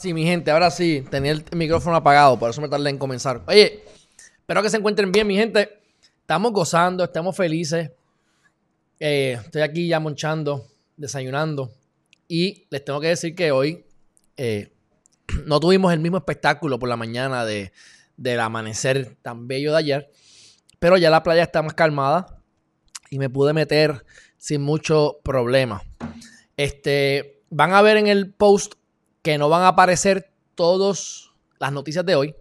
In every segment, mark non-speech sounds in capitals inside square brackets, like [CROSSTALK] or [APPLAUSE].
Sí, mi gente, ahora sí, tenía el micrófono apagado, por eso me tardé en comenzar. Oye, espero que se encuentren bien, mi gente. Estamos gozando, estamos felices. Eh, estoy aquí ya monchando, desayunando. Y les tengo que decir que hoy eh, [CLEARS THROAT] no tuvimos el mismo espectáculo por la mañana de, del amanecer tan bello de ayer. Pero ya la playa está más calmada y me pude meter sin mucho problema. Este, van a ver en el post que no van a aparecer todas las noticias de hoy,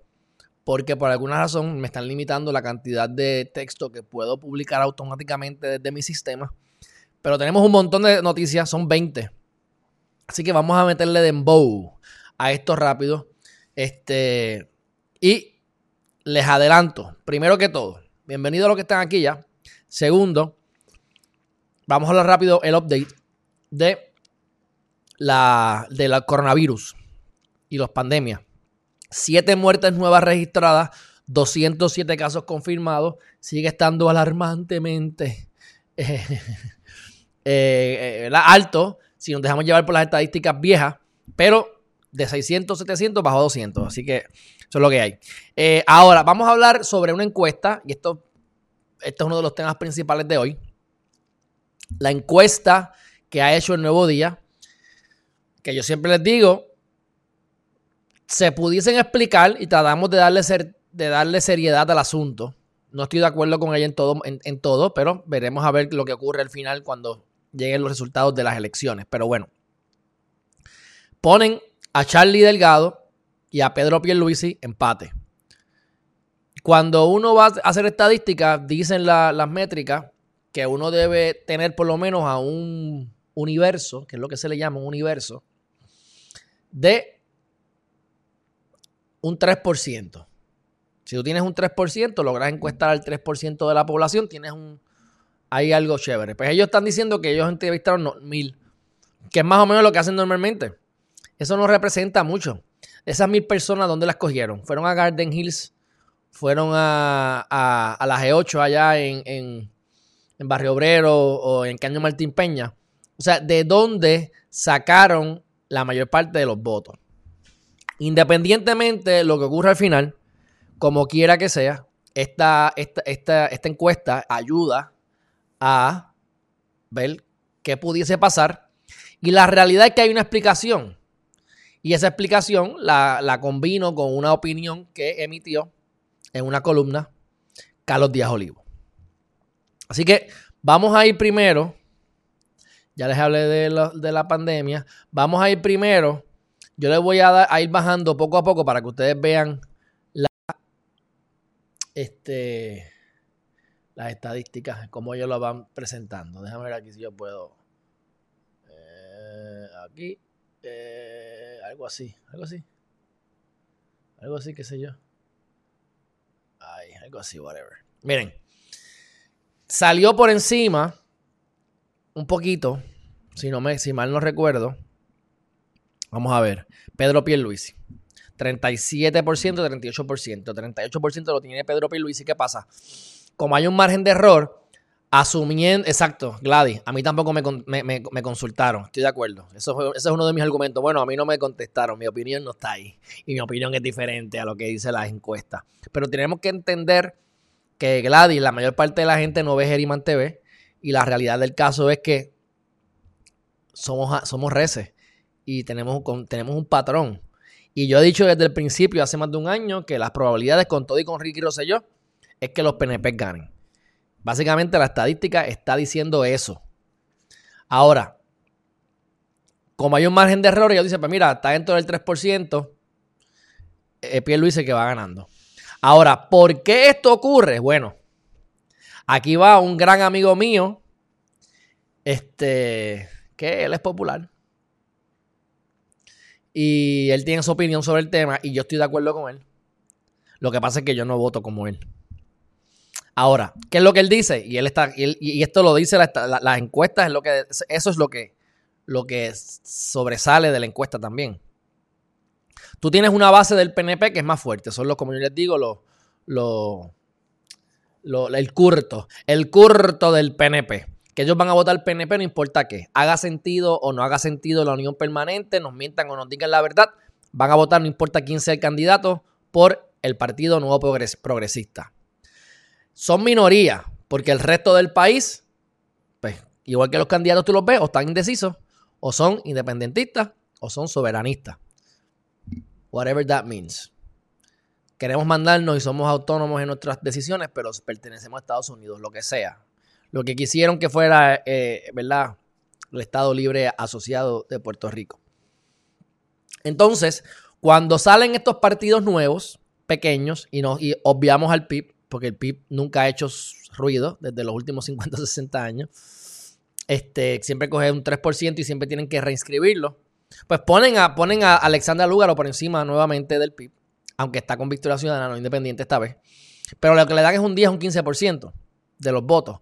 porque por alguna razón me están limitando la cantidad de texto que puedo publicar automáticamente desde mi sistema. Pero tenemos un montón de noticias, son 20. Así que vamos a meterle de bow a esto rápido. Este, y les adelanto, primero que todo, bienvenido a los que están aquí ya. Segundo, vamos a hablar rápido el update de la, de la coronavirus y las pandemias. Siete muertes nuevas registradas, 207 casos confirmados. Sigue estando alarmantemente [LAUGHS] eh, eh, alto si nos dejamos llevar por las estadísticas viejas, pero de 600, 700 bajó a 200. Así que eso es lo que hay. Eh, ahora, vamos a hablar sobre una encuesta, y esto, esto es uno de los temas principales de hoy. La encuesta que ha hecho el Nuevo Día que yo siempre les digo, se pudiesen explicar y tratamos de darle, ser, de darle seriedad al asunto. No estoy de acuerdo con ella en todo, en, todo, pero veremos a ver lo que ocurre al final cuando lleguen los resultados de las elecciones. Pero bueno, ponen a Charlie Delgado y a Pedro Pierluisi empate. Cuando uno va a hacer estadísticas, dicen las métricas que uno debe tener por lo menos a un universo, que es lo que se le llama un universo, de un 3%. Si tú tienes un 3%, logras encuestar al 3% de la población, tienes un... Hay algo chévere. Pues ellos están diciendo que ellos entrevistaron mil, que es más o menos lo que hacen normalmente. Eso no representa mucho. Esas mil personas, ¿dónde las cogieron? Fueron a Garden Hills, fueron a, a, la G8 allá en, en, en, Barrio Obrero o en Caño Martín Peña. O sea, ¿de dónde sacaron la mayor parte de los votos? Independientemente de lo que ocurra al final, como quiera que sea, esta, esta, esta encuesta ayuda a ver qué pudiese pasar. Y la realidad es que hay una explicación. Y esa explicación la, la combino con una opinión que emitió en una columna Carlos Díaz Olivo. Así que vamos a ir primero, ya les hablé de, de la pandemia, vamos a ir primero, yo les voy a, dar, a ir bajando poco a poco para que ustedes vean este, las estadísticas, cómo ellos lo van presentando. Déjame ver aquí si yo puedo. Eh, aquí. Eh, algo así, algo así. Algo así, qué sé yo. Ay, algo así, whatever. Miren. Salió por encima un poquito, si, no me, si mal no recuerdo. Vamos a ver. Pedro Pierluisi. 37%, 38%. 38% lo tiene Pedro Pierluisi. ¿Qué pasa? Como hay un margen de error, asumiendo... Exacto, Gladys. A mí tampoco me, consultaron. Estoy de acuerdo. Eso, ese es uno de mis argumentos. Bueno, a mí no me contestaron. Mi opinión no está ahí. Y mi opinión es diferente a lo que dice las encuestas. Pero tenemos que entender que Gladys, la mayor parte de la gente no ve Geriman TV. Y la realidad del caso es que somos, somos reces. Y tenemos, tenemos un patrón. Y yo he dicho desde el principio, hace más de un año, que las probabilidades con todo y con Ricky Rosselló es que los PNP ganen. Básicamente la estadística está diciendo eso. Ahora, como hay un margen de error, ellos dicen, pues mira, está dentro del 3%, eh, Pierre Luis que va ganando. Ahora, ¿por qué esto ocurre? Bueno, aquí va un gran amigo mío, este, que él es popular. Y él tiene su opinión sobre el tema y yo estoy de acuerdo con él. Lo que pasa es que yo no voto como él. Ahora, ¿qué es lo que él dice? Y él está, y, esto lo dice las la, encuestas, es lo que, eso es lo que, lo que sobresale de la encuesta también. Tú tienes una base del PNP que es más fuerte. Son los, como yo les digo, los, los, el curto. El curto del PNP que ellos van a votar PNP, no importa qué. Haga sentido o no haga sentido la unión permanente, nos mientan o nos digan la verdad, van a votar, no importa quién sea el candidato, por el Partido Nuevo Progresista. Son minoría, porque el resto del país, pues, igual que los candidatos tú los ves, o están indecisos, o son independentistas, o son soberanistas. Whatever that means. Queremos mandarnos y somos autónomos en nuestras decisiones, pero pertenecemos a Estados Unidos, lo que sea lo que quisieron que fuera, eh, ¿verdad? El Estado Libre Asociado de Puerto Rico. Entonces, cuando salen estos partidos nuevos, pequeños, y, y obviamos al PIB, porque el PIB nunca ha hecho ruido desde los últimos 50 o 60 años, este, siempre coge un 3% y siempre tienen que reinscribirlo. Pues ponen a, ponen a Alexandra Lúgaro por encima nuevamente del PIB, aunque está con Victoria Ciudadana, no independiente esta vez. Pero lo que le dan es un 10, un 15% de los votos.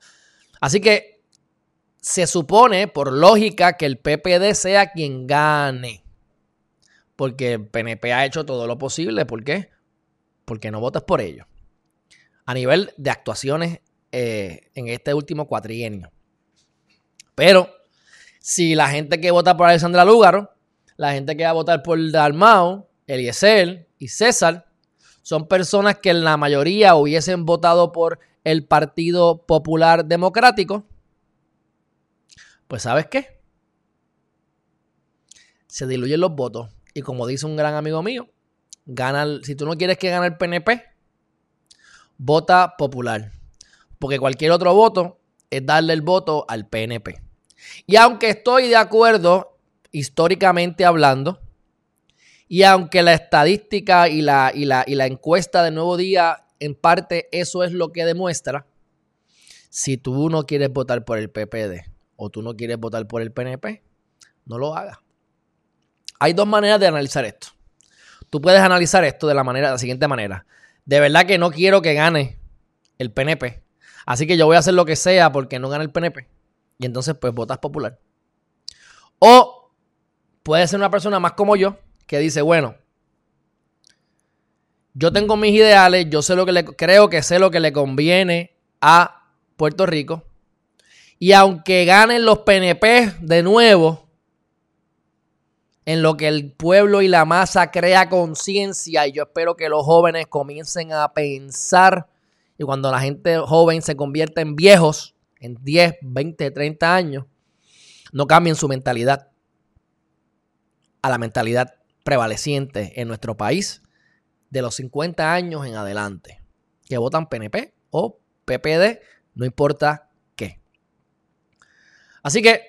Así que se supone, por lógica, que el PPD sea quien gane. Porque el PNP ha hecho todo lo posible. ¿Por qué? Porque no votas por ellos. A nivel de actuaciones eh, en este último cuatrienio. Pero si la gente que vota por Alexandra Lúgaro, la gente que va a votar por Dalmao, Eliezer y César, son personas que en la mayoría hubiesen votado por el Partido Popular Democrático, pues ¿sabes qué? Se diluyen los votos. Y como dice un gran amigo mío, gana si tú no quieres que gane el PNP, vota popular. Porque cualquier otro voto es darle el voto al PNP. Y aunque estoy de acuerdo, históricamente hablando, Y aunque la estadística y la, y la, y la encuesta de Nuevo Día, en parte eso es lo que demuestra, si tú no quieres votar por el PPD o tú no quieres votar por el PNP, no lo hagas. Hay dos maneras de analizar esto. Tú puedes analizar esto de la manera, de la siguiente manera. De verdad que no quiero que gane el PNP. Así que yo voy a hacer lo que sea porque no gane el PNP. Y entonces, pues, votas popular. O puede ser una persona más como yo que dice, bueno, yo tengo mis ideales, yo sé lo que le creo que sé lo que le conviene a Puerto Rico. Y aunque ganen los PNP de nuevo, en lo que el pueblo y la masa crea conciencia, y yo espero que los jóvenes comiencen a pensar, y cuando la gente joven se convierte en viejos, en 10, 20, 30 años, no cambien su mentalidad a la mentalidad prevaleciente en nuestro país de los 50 años en adelante, que votan PNP o PPD, no importa qué. Así que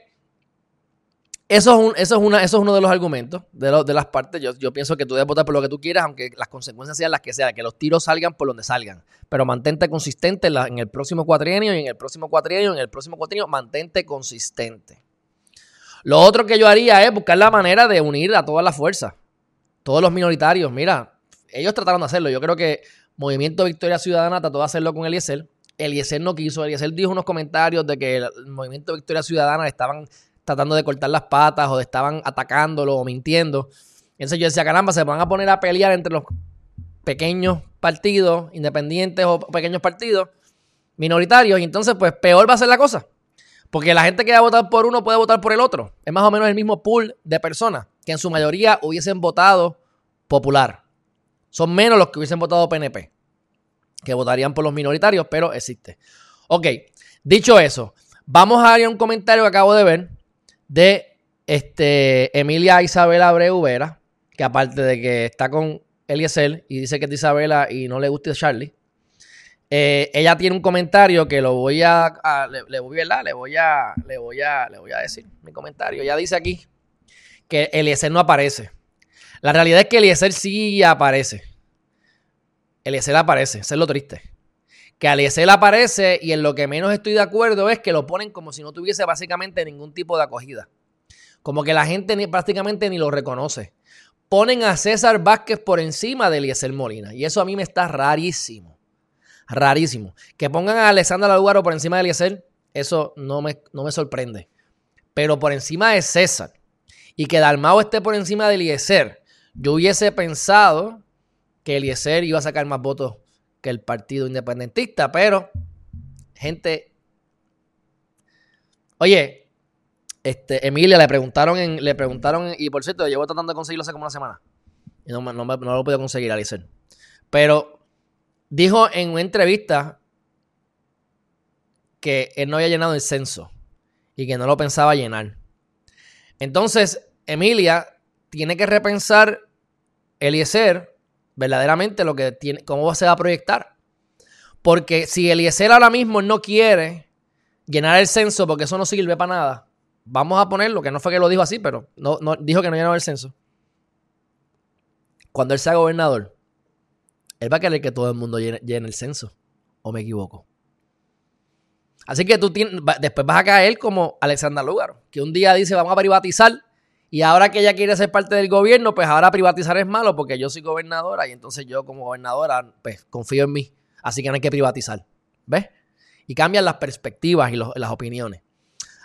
eso es, eso es, una, eso es uno de los argumentos de, de las partes. Yo, yo, pienso que tú debes votar por lo que tú quieras, aunque las consecuencias sean las que sean, que los tiros salgan por donde salgan. Pero mantente consistente en, el próximo cuatrienio y en el próximo cuatrienio, en el próximo cuatrienio, mantente consistente. Lo otro que yo haría es buscar la manera de unir a todas las fuerzas, todos los minoritarios. Mira, ellos trataron de hacerlo. Yo creo que Movimiento Victoria Ciudadana trató de hacerlo con Eliezer. Eliezer no quiso. Eliezer dijo unos comentarios de que el Movimiento Victoria Ciudadana estaban tratando de cortar las patas o estaban atacándolo o mintiendo. Entonces yo decía, caramba, se van a poner a pelear entre los pequeños partidos, independientes o pequeños partidos minoritarios. Y entonces, pues peor va a ser la cosa. Porque la gente que va a votar por uno puede votar por el otro. Es más o menos el mismo pool de personas que en su mayoría hubiesen votado popular. Son menos los que hubiesen votado PNP, que votarían por los minoritarios, pero existe. Ok, dicho eso, vamos a ver un comentario que acabo de ver de este, Emilia Isabela Abreu Vera, que aparte de que está con Eliezer y dice que es de Isabela y no le gusta Charlie, eh, ella tiene un comentario que lo voy a, le, voy, le voy a, le voy a, le voy a decir mi comentario. Ella dice aquí que Eliezer no aparece. La realidad es que Eliezer sí aparece. Eliezer aparece, eso es lo triste. Que Eliezer aparece y en lo que menos estoy de acuerdo es que lo ponen como si no tuviese básicamente ningún tipo de acogida. Como que la gente ni, prácticamente ni lo reconoce. Ponen a César Vázquez por encima de Eliezer Molina. Y eso a mí me está rarísimo. Rarísimo. Que pongan a Alessandra Lugaro por encima de Eliezer, eso no me, no me sorprende. Pero por encima de César y que Dalmao esté por encima de Eliezer, yo hubiese pensado que Eliezer iba a sacar más votos que el partido independentista, pero gente. Oye, este, Emilia le preguntaron, en, le preguntaron, y por cierto, llevo tratando de conseguirlo hace como una semana. Y no, lo puedo conseguir, Eliezer. Pero dijo en una entrevista que él no había llenado el censo y que no lo pensaba llenar. Entonces, Emilia tiene que repensar Eliezer verdaderamente lo que tiene, cómo se va a proyectar. Porque si Eliezer ahora mismo no quiere llenar el censo porque eso no sirve para nada, vamos a ponerlo, que no fue que lo dijo así, pero no, dijo que no llenaba el censo. Cuando él sea gobernador, él va a querer que todo el mundo llene, el censo. ¿O me equivoco? Así que tú tienes, después vas a caer como Alexander Lugaro, que un día dice vamos a privatizar y ahora que ella quiere ser parte del gobierno, pues ahora privatizar es malo porque yo soy gobernadora y entonces yo como gobernadora, pues confío en mí. Así que no hay que privatizar. ¿Ves? Y cambian las perspectivas y las opiniones.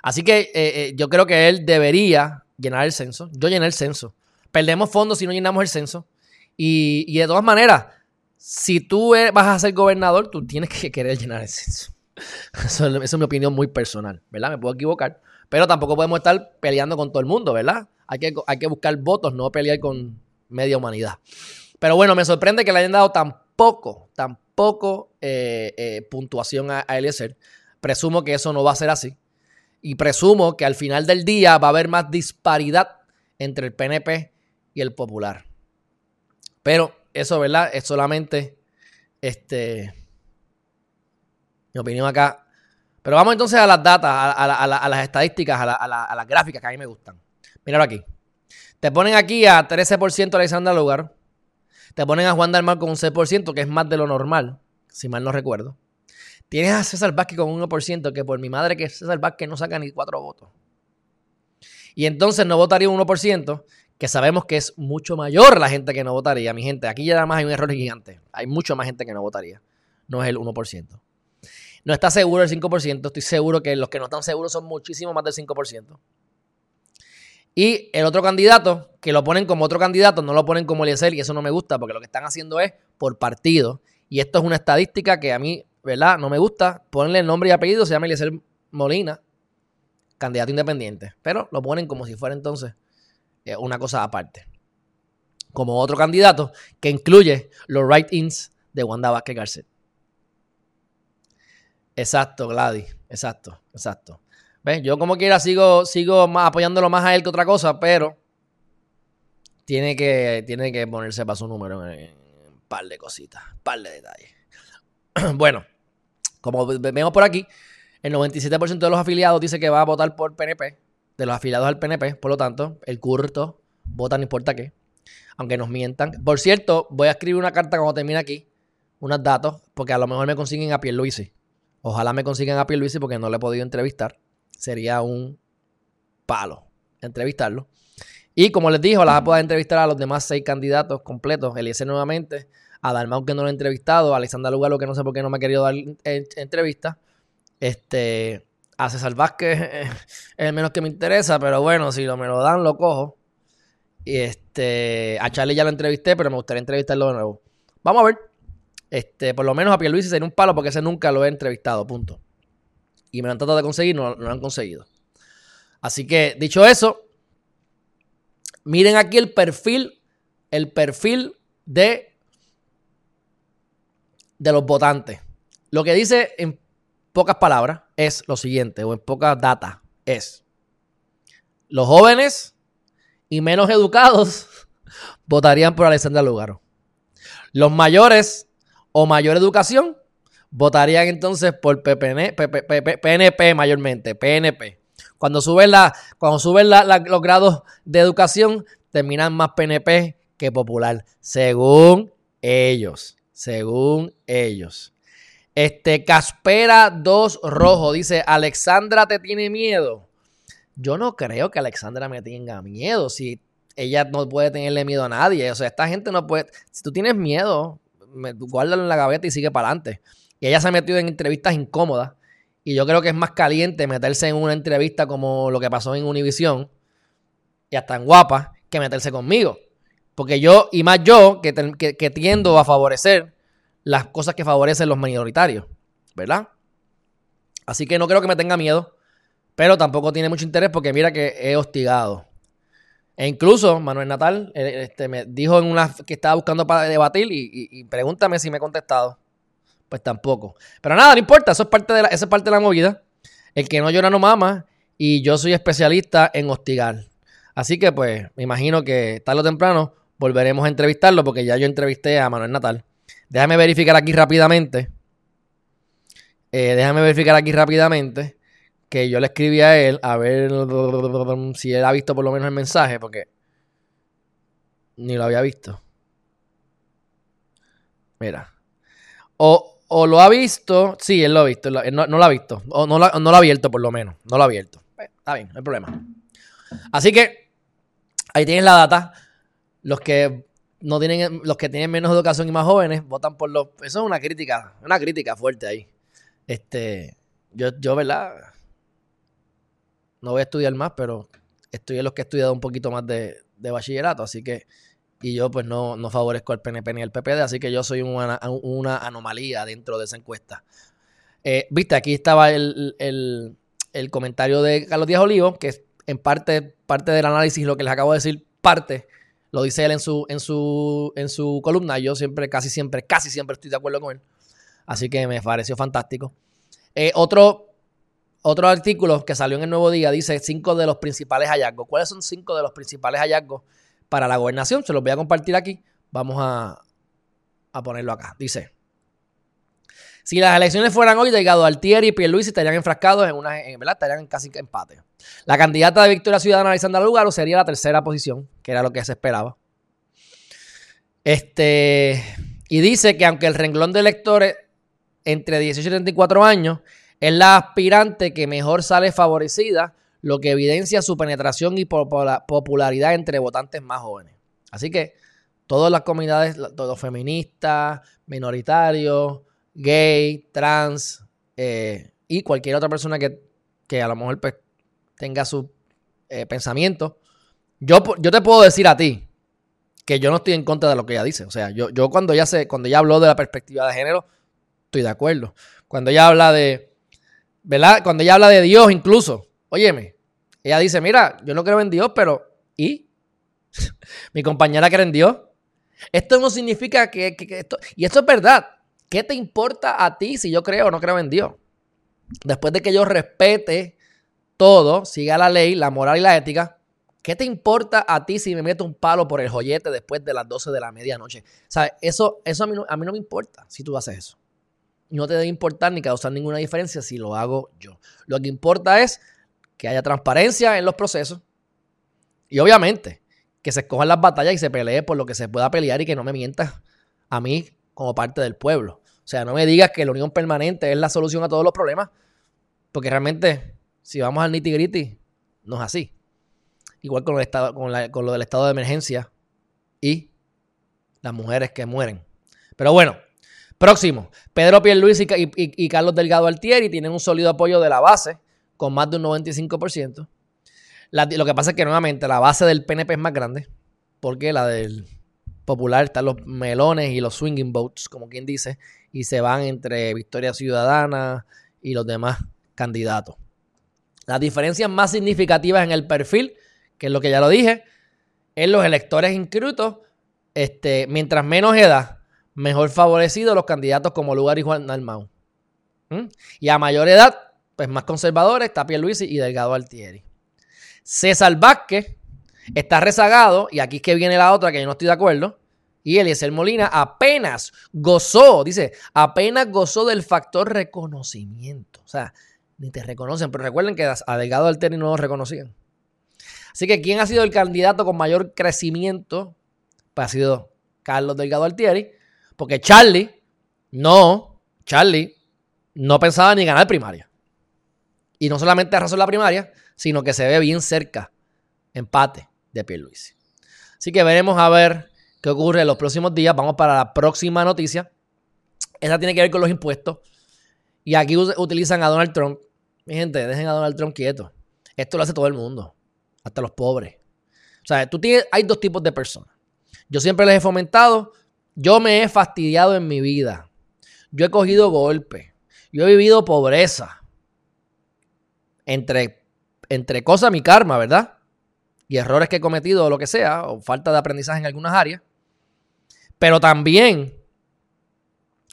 Así que eh, eh, yo creo que él debería llenar el censo. Yo llené el censo. Perdemos fondos si no llenamos el censo. Y, de todas maneras, si tú vas a ser gobernador, tú tienes que querer llenar el censo. [LAUGHS] Eso, es mi opinión muy personal, ¿verdad? Me puedo equivocar. Pero tampoco podemos estar peleando con todo el mundo, ¿verdad? Hay que, buscar votos, no pelear con media humanidad. Pero bueno, me sorprende que le hayan dado tan poco, tan poco eh, eh, puntuación a, a Eliezer. Presumo que eso no va a ser así. Y presumo que al final del día va a haber más disparidad entre el PNP y el Popular. Pero eso, ¿verdad? Es solamente este, mi opinión acá. Pero vamos entonces a las datas, a, las estadísticas, a, las gráficas que a mí me gustan. Míralo aquí. Te ponen aquí a 13% Alexandra Lugar. Te ponen a Juan Dalmar con un 6%, que es más de lo normal, si mal no recuerdo. Tienes a César Vázquez con un 1%, que por mi madre que César Vázquez no saca ni cuatro votos. Y entonces no votaría un 1%, que sabemos que es mucho mayor la gente que no votaría. Mi gente, aquí ya además hay un error gigante. Hay mucho más gente que no votaría. No es el 1%. No está seguro el 5%. Estoy seguro que los que no están seguros son muchísimo más del 5%. Y el otro candidato, que lo ponen como otro candidato, no lo ponen como Eliezer, y eso no me gusta, porque lo que están haciendo es por partido. Y esto es una estadística que a mí, ¿verdad? No me gusta. Ponerle el nombre y apellido, se llama Eliezer Molina, candidato independiente. Pero lo ponen como si fuera entonces eh, una cosa aparte. Como otro candidato que incluye los write-ins de Wanda Vázquez Garcet. Exacto, Gladys. Exacto, exacto. ¿Ves? Yo como quiera sigo, sigo más, apoyándolo más a él que otra cosa, pero tiene que, tiene que ponerse para su número un par de cositas, un par de detalles. [CLEARS THROAT] bueno, como vemos por aquí, el 97% de los afiliados dice que va a votar por PNP, de los afiliados al PNP, por lo tanto, el curto vota no importa qué, aunque nos mientan. Por cierto, voy a escribir una carta cuando termine aquí, unos datos, porque a lo mejor me consiguen a Pierluisi. Ojalá me consigan a Pierluisi porque no le he podido entrevistar sería un palo entrevistarlo. Y como les dijo, la puedo entrevistar a los demás seis candidatos completos. Eliezer nuevamente, a Dalmau que no lo he entrevistado, a Alexandra Lugaro que no sé por qué no me ha querido dar entrevista. Este, a César Vázquez [LAUGHS] es el menos que me interesa, pero bueno, si lo, me lo dan, lo cojo. Y este, a Charlie ya lo entrevisté, pero me gustaría entrevistarlo de nuevo. Vamos a ver. Este, por lo menos a Pierluisi sería un palo porque ese nunca lo he entrevistado, punto y me lo han tratado de conseguir, no, lo han conseguido. Así que, dicho eso, miren aquí el perfil, el perfil de, de los votantes. Lo que dice en pocas palabras es lo siguiente, o en pocas datas, es los jóvenes y menos educados [LAUGHS] votarían por Alessandra Lugaro. Los mayores o mayor educación votarían entonces por PPN, PNP mayormente, PNP. Cuando suben, la, cuando suben los grados de educación, terminan más PNP que popular, según ellos, según ellos. Este Caspera 2 Rojo dice, Alexandra te tiene miedo. Yo no creo que Alexandra me tenga miedo. Si ella no puede tenerle miedo a nadie. O sea, esta gente no puede. Si tú tienes miedo, guárdalo en la gaveta y sigue para adelante. Y ella se ha metido en entrevistas incómodas. Y yo creo que es más caliente meterse en una entrevista como lo que pasó en Univision y hasta en Guapa que meterse conmigo. Porque yo, y más yo, que, que, tiendo a favorecer las cosas que favorecen los minoritarios, ¿verdad? Así que no creo que me tenga miedo, pero tampoco tiene mucho interés porque mira que he hostigado. E incluso Manuel Natal eh, este, me dijo en una que estaba buscando para debatir y, y pregúntame si me he contestado pues tampoco. Pero nada, no importa, eso es parte de la, esa es parte de la movida. El que no llora no mama y yo soy especialista en hostigar. Así que pues me imagino que tarde o temprano volveremos a entrevistarlo porque ya yo entrevisté a Manuel Natal. Déjame verificar aquí rápidamente. Eh, déjame verificar aquí rápidamente que yo le escribí a él a ver si él ha visto por lo menos el mensaje porque ni lo había visto. Mira. O, o lo ha visto, sí, él lo ha visto, no, lo ha visto, o no, no lo ha abierto por lo menos, no lo ha abierto. Está bien, no hay problema. Así que ahí tienes la data. Los que no tienen, los que tienen menos educación y más jóvenes votan por los. Eso es una crítica, una crítica fuerte ahí. Este, yo, yo, ¿verdad? No voy a estudiar más, pero estoy en los que he estudiado un poquito más de, de bachillerato, así que y yo pues no, no favorezco al PNP ni al PPD, así que yo soy una, anomalía dentro de esa encuesta. Eh, viste, aquí estaba el, comentario de Carlos Díaz Olivo, que en parte, parte del análisis, lo que les acabo de decir, parte, lo dice él en su, en su, en su columna. Yo siempre, casi siempre, casi siempre estoy de acuerdo con él. Así que me pareció fantástico. Eh, otro, otro artículo que salió en el Nuevo Día dice cinco de los principales hallazgos. ¿Cuáles son cinco de los principales hallazgos para la gobernación. Se los voy a compartir aquí. Vamos a, a ponerlo acá. Dice, Si las elecciones fueran hoy, Delgado Altieri y Pierluisi estarían enfrascados en una, en, ¿verdad? Estarían en casi empate. La candidata de Victoria Ciudadana, Alexandra Lugaro, sería la tercera posición, que era lo que se esperaba. Este, y dice que aunque el renglón de electores entre 18 y 34 años es la aspirante que mejor sale favorecida, lo que evidencia su penetración y popularidad entre votantes más jóvenes. Así que todas las comunidades, todos feministas, minoritarios, gay, trans eh, y cualquier otra persona que, a lo mejor pues, tenga su eh, pensamiento, yo, yo te puedo decir a ti que yo no estoy en contra de lo que ella dice. O sea, yo, yo cuando ella se, cuando ella habló de la perspectiva de género, estoy de acuerdo. Cuando ella habla de, ¿verdad? Cuando ella habla de Dios incluso, óyeme, ella dice, mira, yo no creo en Dios, pero ¿y? [LAUGHS] Mi compañera cree en Dios. Esto no significa que, esto, y esto es verdad. ¿Qué te importa a ti si yo creo o no creo en Dios? Después de que yo respete todo, siga la ley, la moral y la ética, ¿qué te importa a ti si me meto un palo por el joyete después de las 12 de la medianoche? ¿Sabes? Eso, eso a, mí no, a mí no me importa si tú haces eso. No te debe importar ni causar ninguna diferencia si lo hago yo. Lo que importa es que haya transparencia en los procesos y obviamente que se escojan las batallas y se pelee por lo que se pueda pelear y que no me mientas a mí como parte del pueblo. O sea, no me digas que la unión permanente es la solución a todos los problemas, porque realmente, si vamos al nitty gritty, no es así. Igual con, lo del estado de emergencia y las mujeres que mueren. Pero bueno, próximo. Pedro Pierluisi y, y, y Carlos Delgado Altieri tienen un sólido apoyo de la base, con más de un 95% lo que pasa es que nuevamente la base del PNP es más grande, porque la del popular están los melones y los swinging votes, como quien dice, y se van entre Victoria Ciudadana y los demás candidatos. Las diferencias más significativas en el perfil, que es lo que ya lo dije, en los electores inscritos, este, mientras menos edad, mejor favorecidos los candidatos como Lugar y Juan Dalmau. ¿Mm? Y a mayor edad, pues más conservadores, Tapia Luis y Delgado Altieri. César Vázquez está rezagado, y aquí es que viene la otra que yo no estoy de acuerdo. Y Eliezer Molina apenas gozó, dice, apenas gozó del factor reconocimiento. O sea, ni te reconocen, pero recuerden que a Delgado Alterni no lo reconocían. Así que, ¿quién ha sido el candidato con mayor crecimiento? Pues ha sido Carlos Delgado Altieri, porque Charlie, no, Charlie no pensaba ni ganar primaria. Y no solamente arrasó la primaria, sino que se ve bien cerca. Empate de Pierluisi. Así que veremos a ver qué ocurre en los próximos días. Vamos para la próxima noticia. Esa tiene que ver con los impuestos. Y aquí utilizan a Donald Trump. Mi gente, dejen a Donald Trump quieto. Esto lo hace todo el mundo, hasta los pobres. O sea, tú tienes, hay dos tipos de personas. Yo siempre les he fomentado, yo me he fastidiado en mi vida. Yo he cogido golpes. Yo he vivido pobreza. Entre entre cosas mi karma, ¿verdad? Y errores que he cometido o lo que sea, o falta de aprendizaje en algunas áreas. Pero también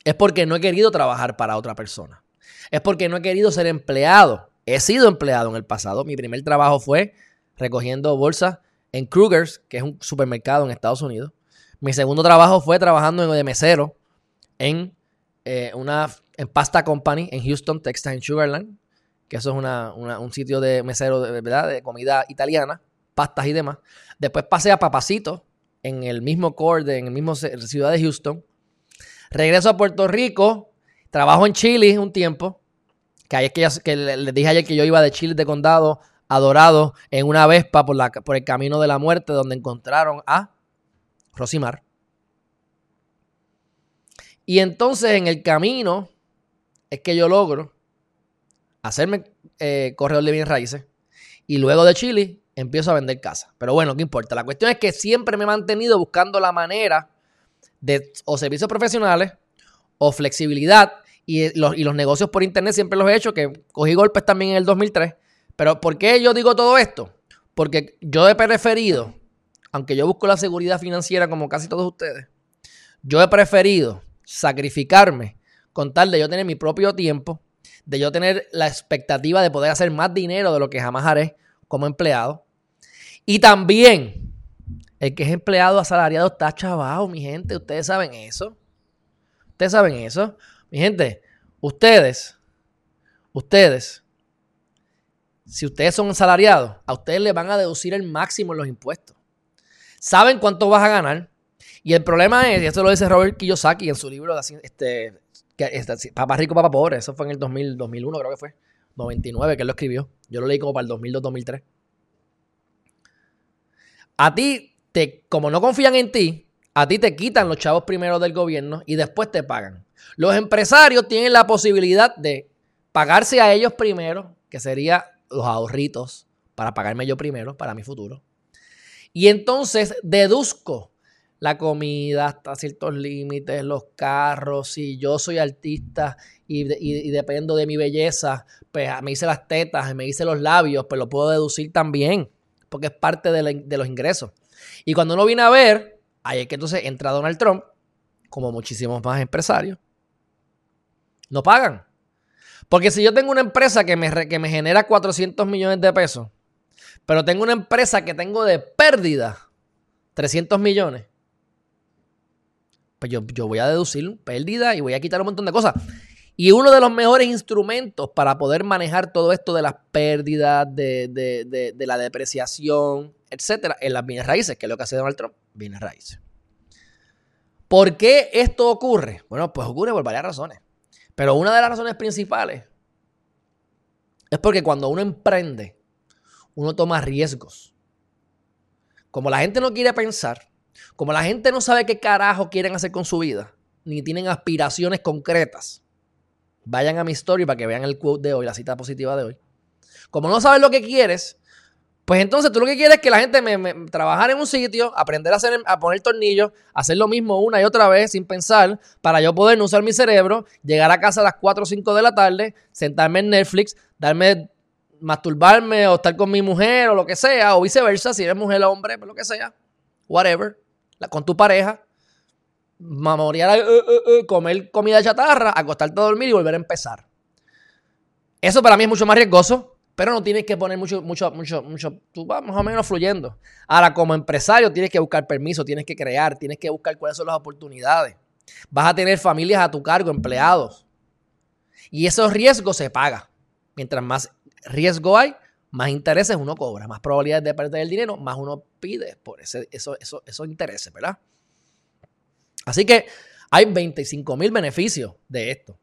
es porque no he querido trabajar para otra persona. Es porque no he querido ser empleado. He sido empleado en el pasado. Mi primer trabajo fue recogiendo bolsas en Kruger's, que es un supermercado en Estados Unidos. Mi segundo trabajo fue trabajando de mesero en eh, una en Pasta Company en Houston, Texas, en Sugarland que eso es un sitio de mesero, de, ¿verdad? De comida italiana, pastas y demás. Después pasé a Papacito, en el mismo core, en el mismo ciudad de Houston. Regreso a Puerto Rico, trabajo en Chile un tiempo, que ahí es que, que les dije ayer que yo iba de Chile de condado adorado en una Vespa por, la, por el camino de la muerte donde encontraron a Rosimar. Y entonces en el camino es que yo logro hacerme eh, corredor de bien raíces y luego de Chile empiezo a vender casa. Pero bueno, ¿qué importa? La cuestión es que siempre me he mantenido buscando la manera de o servicios profesionales o flexibilidad y eh, los, y los negocios por internet siempre los he hecho, que cogí golpes también en el 2003. Pero ¿por qué yo digo todo esto? Porque yo he preferido, aunque yo busco la seguridad financiera como casi todos ustedes, yo he preferido sacrificarme con tal de yo tener mi propio tiempo, de yo tener la expectativa de poder hacer más dinero de lo que jamás haré como empleado. Y también, el que es empleado asalariado está chavado, mi gente. Ustedes saben eso. Ustedes saben eso. Mi gente, ustedes, ustedes, si ustedes son asalariados, a ustedes les van a deducir el máximo en los impuestos. Saben cuánto vas a ganar. Y el problema es, y esto lo dice Robert Kiyosaki en su libro, este, Papá Rico, Papá Pobre, eso fue en el 2000, 2001 creo que fue, 99 que él lo escribió. Yo lo leí como para el 2002-2003. A ti, te, como no confían en ti, a ti te quitan los chavos primero del gobierno y después te pagan. Los empresarios tienen la posibilidad de pagarse a ellos primero, que sería los ahorritos para pagarme yo primero, para mi futuro. Y entonces deduzco la comida hasta ciertos límites, los carros, si yo soy artista y, dependo de mi belleza, pues me hice las tetas, me hice los labios, pues lo puedo deducir también, porque es parte de, de los ingresos. Y cuando uno viene a ver, ahí es que entonces entra Donald Trump, como muchísimos más empresarios, no pagan. Porque si yo tengo una empresa que me, que me genera 400 millones de pesos, pero tengo una empresa que tengo de pérdida 300 millones, pues yo, voy a deducir pérdida y voy a quitar un montón de cosas. Y uno de los mejores instrumentos para poder manejar todo esto de las pérdidas, de, de la depreciación, etcétera, es las bienes raíces, que es lo que hace Donald Trump, bienes raíces. ¿Por qué esto ocurre? Bueno, pues ocurre por varias razones. Pero una de las razones principales es porque cuando uno emprende, uno toma riesgos. Como la gente no quiere pensar, como la gente no sabe qué carajo quieren hacer con su vida, ni tienen aspiraciones concretas, vayan a mi story para que vean el quote de hoy, la cita positiva de hoy. Como no sabes lo que quieres, pues entonces tú lo que quieres es que la gente me, trabajar en un sitio, aprender a, hacer, a poner tornillos, hacer lo mismo una y otra vez sin pensar, para yo poder no usar mi cerebro, llegar a casa a las 4 o 5 de la tarde, sentarme en Netflix, darme, masturbarme o estar con mi mujer o lo que sea, o viceversa, si eres mujer o hombre, pues lo que sea, whatever, con tu pareja, mamorear, uh, uh, uh, comer comida chatarra, acostarte a dormir y volver a empezar. Eso para mí es mucho más riesgoso pero no tienes que poner mucho, mucho, mucho, mucho, tú vas más o menos fluyendo. Ahora, como empresario, tienes que buscar permiso, tienes que crear, tienes que buscar cuáles son las oportunidades. Vas a tener familias a tu cargo, empleados. Y esos riesgos se pagan. Mientras más riesgo hay, más intereses uno cobra, más probabilidades de perder el dinero, más uno pide por ese, eso, eso, esos intereses, ¿verdad? Así que hay 25 mil beneficios de esto.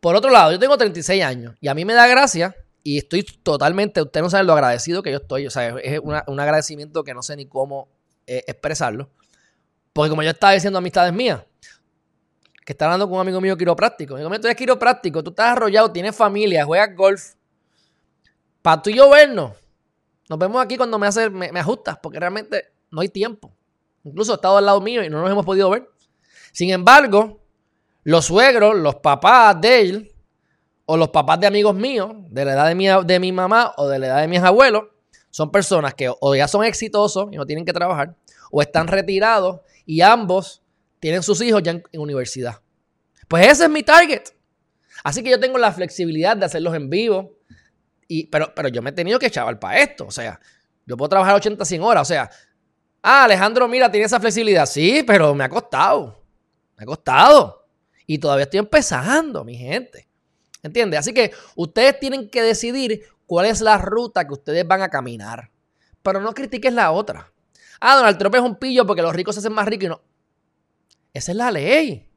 Por otro lado, yo tengo 36 años y a mí me da gracia y estoy totalmente, usted no sabe lo agradecido que yo estoy. O sea, es un agradecimiento que no sé ni cómo eh, expresarlo. Porque como yo estaba diciendo amistades mías, que está hablando con un amigo mío quiropráctico. Digo, tú eres quiropráctico, tú estás arrollado, tienes familia, juegas golf. Para tú y yo vernos. Nos vemos aquí cuando me, hace, me, ajustas, porque realmente no hay tiempo. Incluso he estado al lado mío y no nos hemos podido ver. Sin embargo, los suegros, los papás de él, o los papás de amigos míos, de la edad de mi, de mi mamá o de la edad de mis abuelos, son personas que o ya son exitosos y no tienen que trabajar, o están retirados y ambos tienen sus hijos ya en, universidad. Pues ese es mi target. Así que yo tengo la flexibilidad de hacerlos en vivo, y, pero, pero yo me he tenido que chaval para esto. O sea, yo puedo trabajar 80, 100 horas. O sea, ah, Alejandro, mira, tiene esa flexibilidad. Sí, pero me ha costado. Me ha costado. Y todavía estoy empezando, mi gente. ¿Entiendes? Así que ustedes tienen que decidir cuál es la ruta que ustedes van a caminar. Pero no critiques la otra. Ah, Donald Trump es un pillo porque los ricos se hacen más ricos y no. Esa es la ley.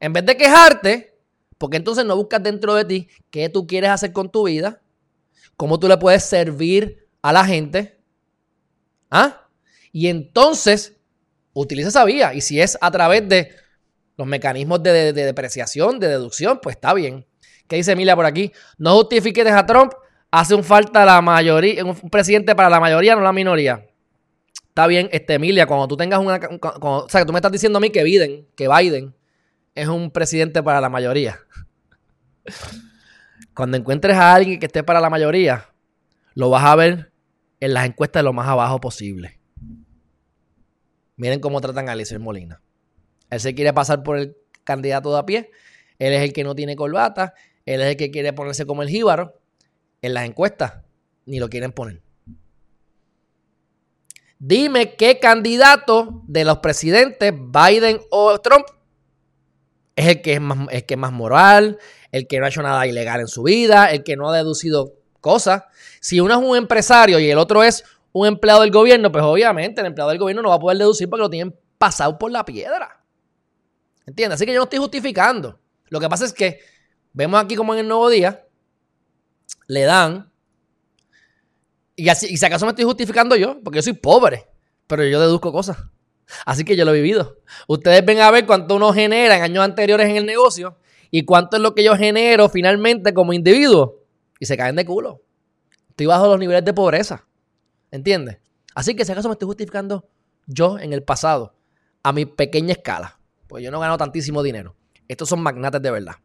En vez de quejarte, porque entonces no buscas dentro de ti qué tú quieres hacer con tu vida, cómo tú le puedes servir a la gente. ¿Ah? Y entonces utiliza esa vía. Y si es a través de los mecanismos de depreciación, de deducción, pues está bien. ¿Qué dice Emilia por aquí? No justifiques a Trump, hace un falta la mayoría, un presidente para la mayoría, no la minoría. Está bien, este, Emilia, cuando tú tengas una. o sea, que tú me estás diciendo a mí que Biden, que Biden es un presidente para la mayoría. [LAUGHS] Cuando encuentres a alguien que esté para la mayoría, lo vas a ver en las encuestas lo más abajo posible. Miren cómo tratan a Alicia Molina. Él se quiere pasar por el candidato de a pie. Él es el que no tiene corbata. Él es el que quiere ponerse como el jíbaro. En las encuestas ni lo quieren poner. Dime qué candidato de los presidentes, Biden o Trump, es el que es más, el que más moral, el que no ha hecho nada ilegal en su vida, el que no ha deducido cosas. Si uno es un empresario y el otro es un empleado del gobierno, pues obviamente el empleado del gobierno no va a poder deducir porque lo tienen pasado por la piedra. ¿Entiendes? Así que yo no estoy justificando. Lo que pasa es que vemos aquí como en el nuevo día, le dan, y, así, y si acaso me estoy justificando yo, porque yo soy pobre, pero yo deduzco cosas. Así que yo lo he vivido. Ustedes ven a ver cuánto uno genera en años anteriores en el negocio y cuánto es lo que yo genero finalmente como individuo. Y se caen de culo. Estoy bajo los niveles de pobreza. ¿Entiendes? Así que si acaso me estoy justificando yo en el pasado, a mi pequeña escala. Pues yo no gano tantísimo dinero. Estos son magnates de verdad.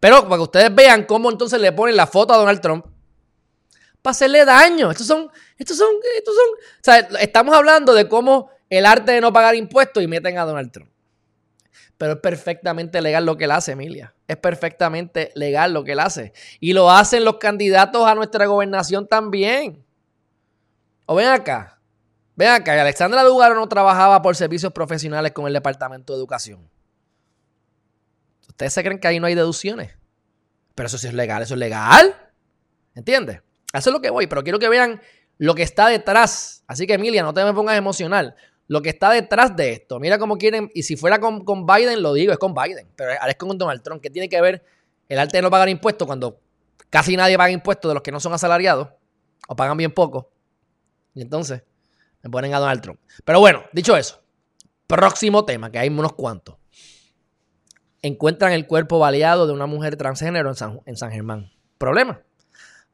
Pero para que ustedes vean cómo entonces le ponen la foto a Donald Trump para hacerle daño. Estos son, estos son, estos son. O sea, estamos hablando de cómo el arte de no pagar impuestos y meten a Donald Trump. Pero es perfectamente legal lo que él hace, Emilia. Es perfectamente legal lo que él hace. Y lo hacen los candidatos a nuestra gobernación también. O ven acá. Ven acá. Alexandra Dugaro no trabajaba por servicios profesionales con el Departamento de Educación. ¿Ustedes se creen que ahí no hay deducciones? Pero eso sí es legal. Eso es legal. ¿Entiendes? Eso es lo que voy. Pero quiero que vean lo que está detrás. Así que, Emilia, no te me pongas emocional lo que está detrás de esto. Mira cómo quieren, y si fuera con, Biden, lo digo, es con Biden, pero ahora es con Donald Trump. ¿Qué tiene que ver el arte de no pagar impuestos cuando casi nadie paga impuestos de los que no son asalariados o pagan bien poco? Y entonces me ponen a Donald Trump. Pero bueno, dicho eso, próximo tema, que hay unos cuantos. Encuentran el cuerpo baleado de una mujer transgénero en San, en San Germán. Problema.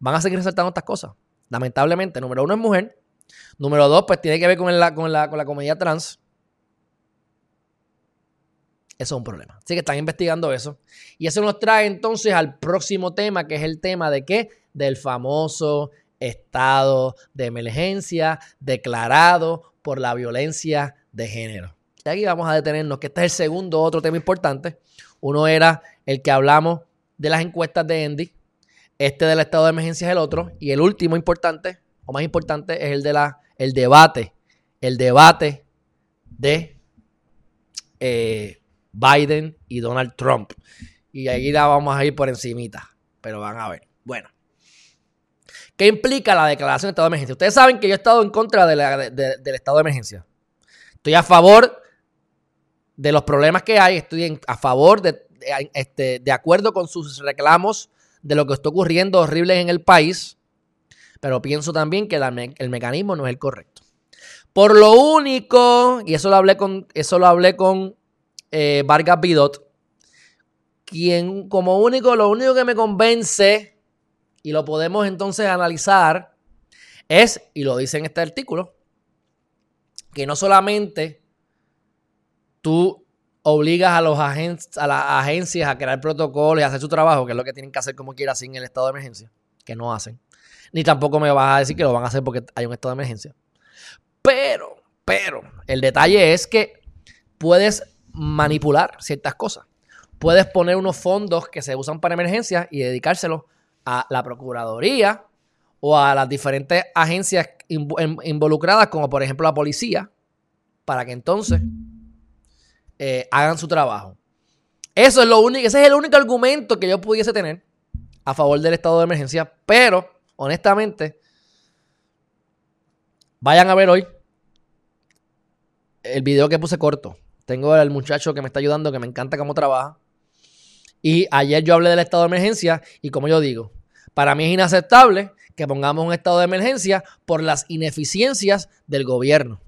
Van a seguir resaltando estas cosas. Lamentablemente, número uno es mujer. Número dos, pues tiene que ver con la, con la, comunidad trans. Eso es un problema. Así que están investigando eso. Y eso nos trae entonces al próximo tema, que es el tema de qué? Del famoso estado de emergencia declarado por la violencia de género. Y aquí vamos a detenernos, que este es el segundo otro tema importante. Uno era el que hablamos de las encuestas de Andy. Este del estado de emergencia es el otro. Y el último importante o más importante es el de la el debate, el debate de eh, Biden y Donald Trump. Y ahí la vamos a ir por encimita, pero van a ver. Bueno, ¿qué implica la declaración de estado de emergencia? Ustedes saben que yo he estado en contra del estado de emergencia. Estoy a favor de los problemas que hay, estoy a favor de, este, de acuerdo con sus reclamos de lo que está ocurriendo horrible en el país pero pienso también que el mecanismo no es el correcto. Por lo único, y eso lo hablé con, eso lo hablé con eh, Vargas Bidot, quien como único, lo único que me convence, y lo podemos entonces analizar, es, y lo dice en este artículo, que no solamente tú obligas a, los a las agencias a crear protocolos y a hacer su trabajo, que es lo que tienen que hacer como quiera sin el estado de emergencia, que no hacen ni tampoco me vas a decir que lo van a hacer porque hay un estado de emergencia. Pero, pero, el detalle es que puedes manipular ciertas cosas. Puedes poner unos fondos que se usan para emergencias y dedicárselos a la Procuraduría o a las diferentes agencias involucradas, como por ejemplo la policía, para que entonces eh, hagan su trabajo. Eso es lo único, ese es el único argumento que yo pudiese tener a favor del estado de emergencia, pero honestamente, vayan a ver hoy el video que puse corto. Tengo al muchacho que me está ayudando, que me encanta cómo trabaja. Y ayer yo hablé del estado de emergencia y como yo digo, para mí es inaceptable que pongamos un estado de emergencia por las ineficiencias del gobierno.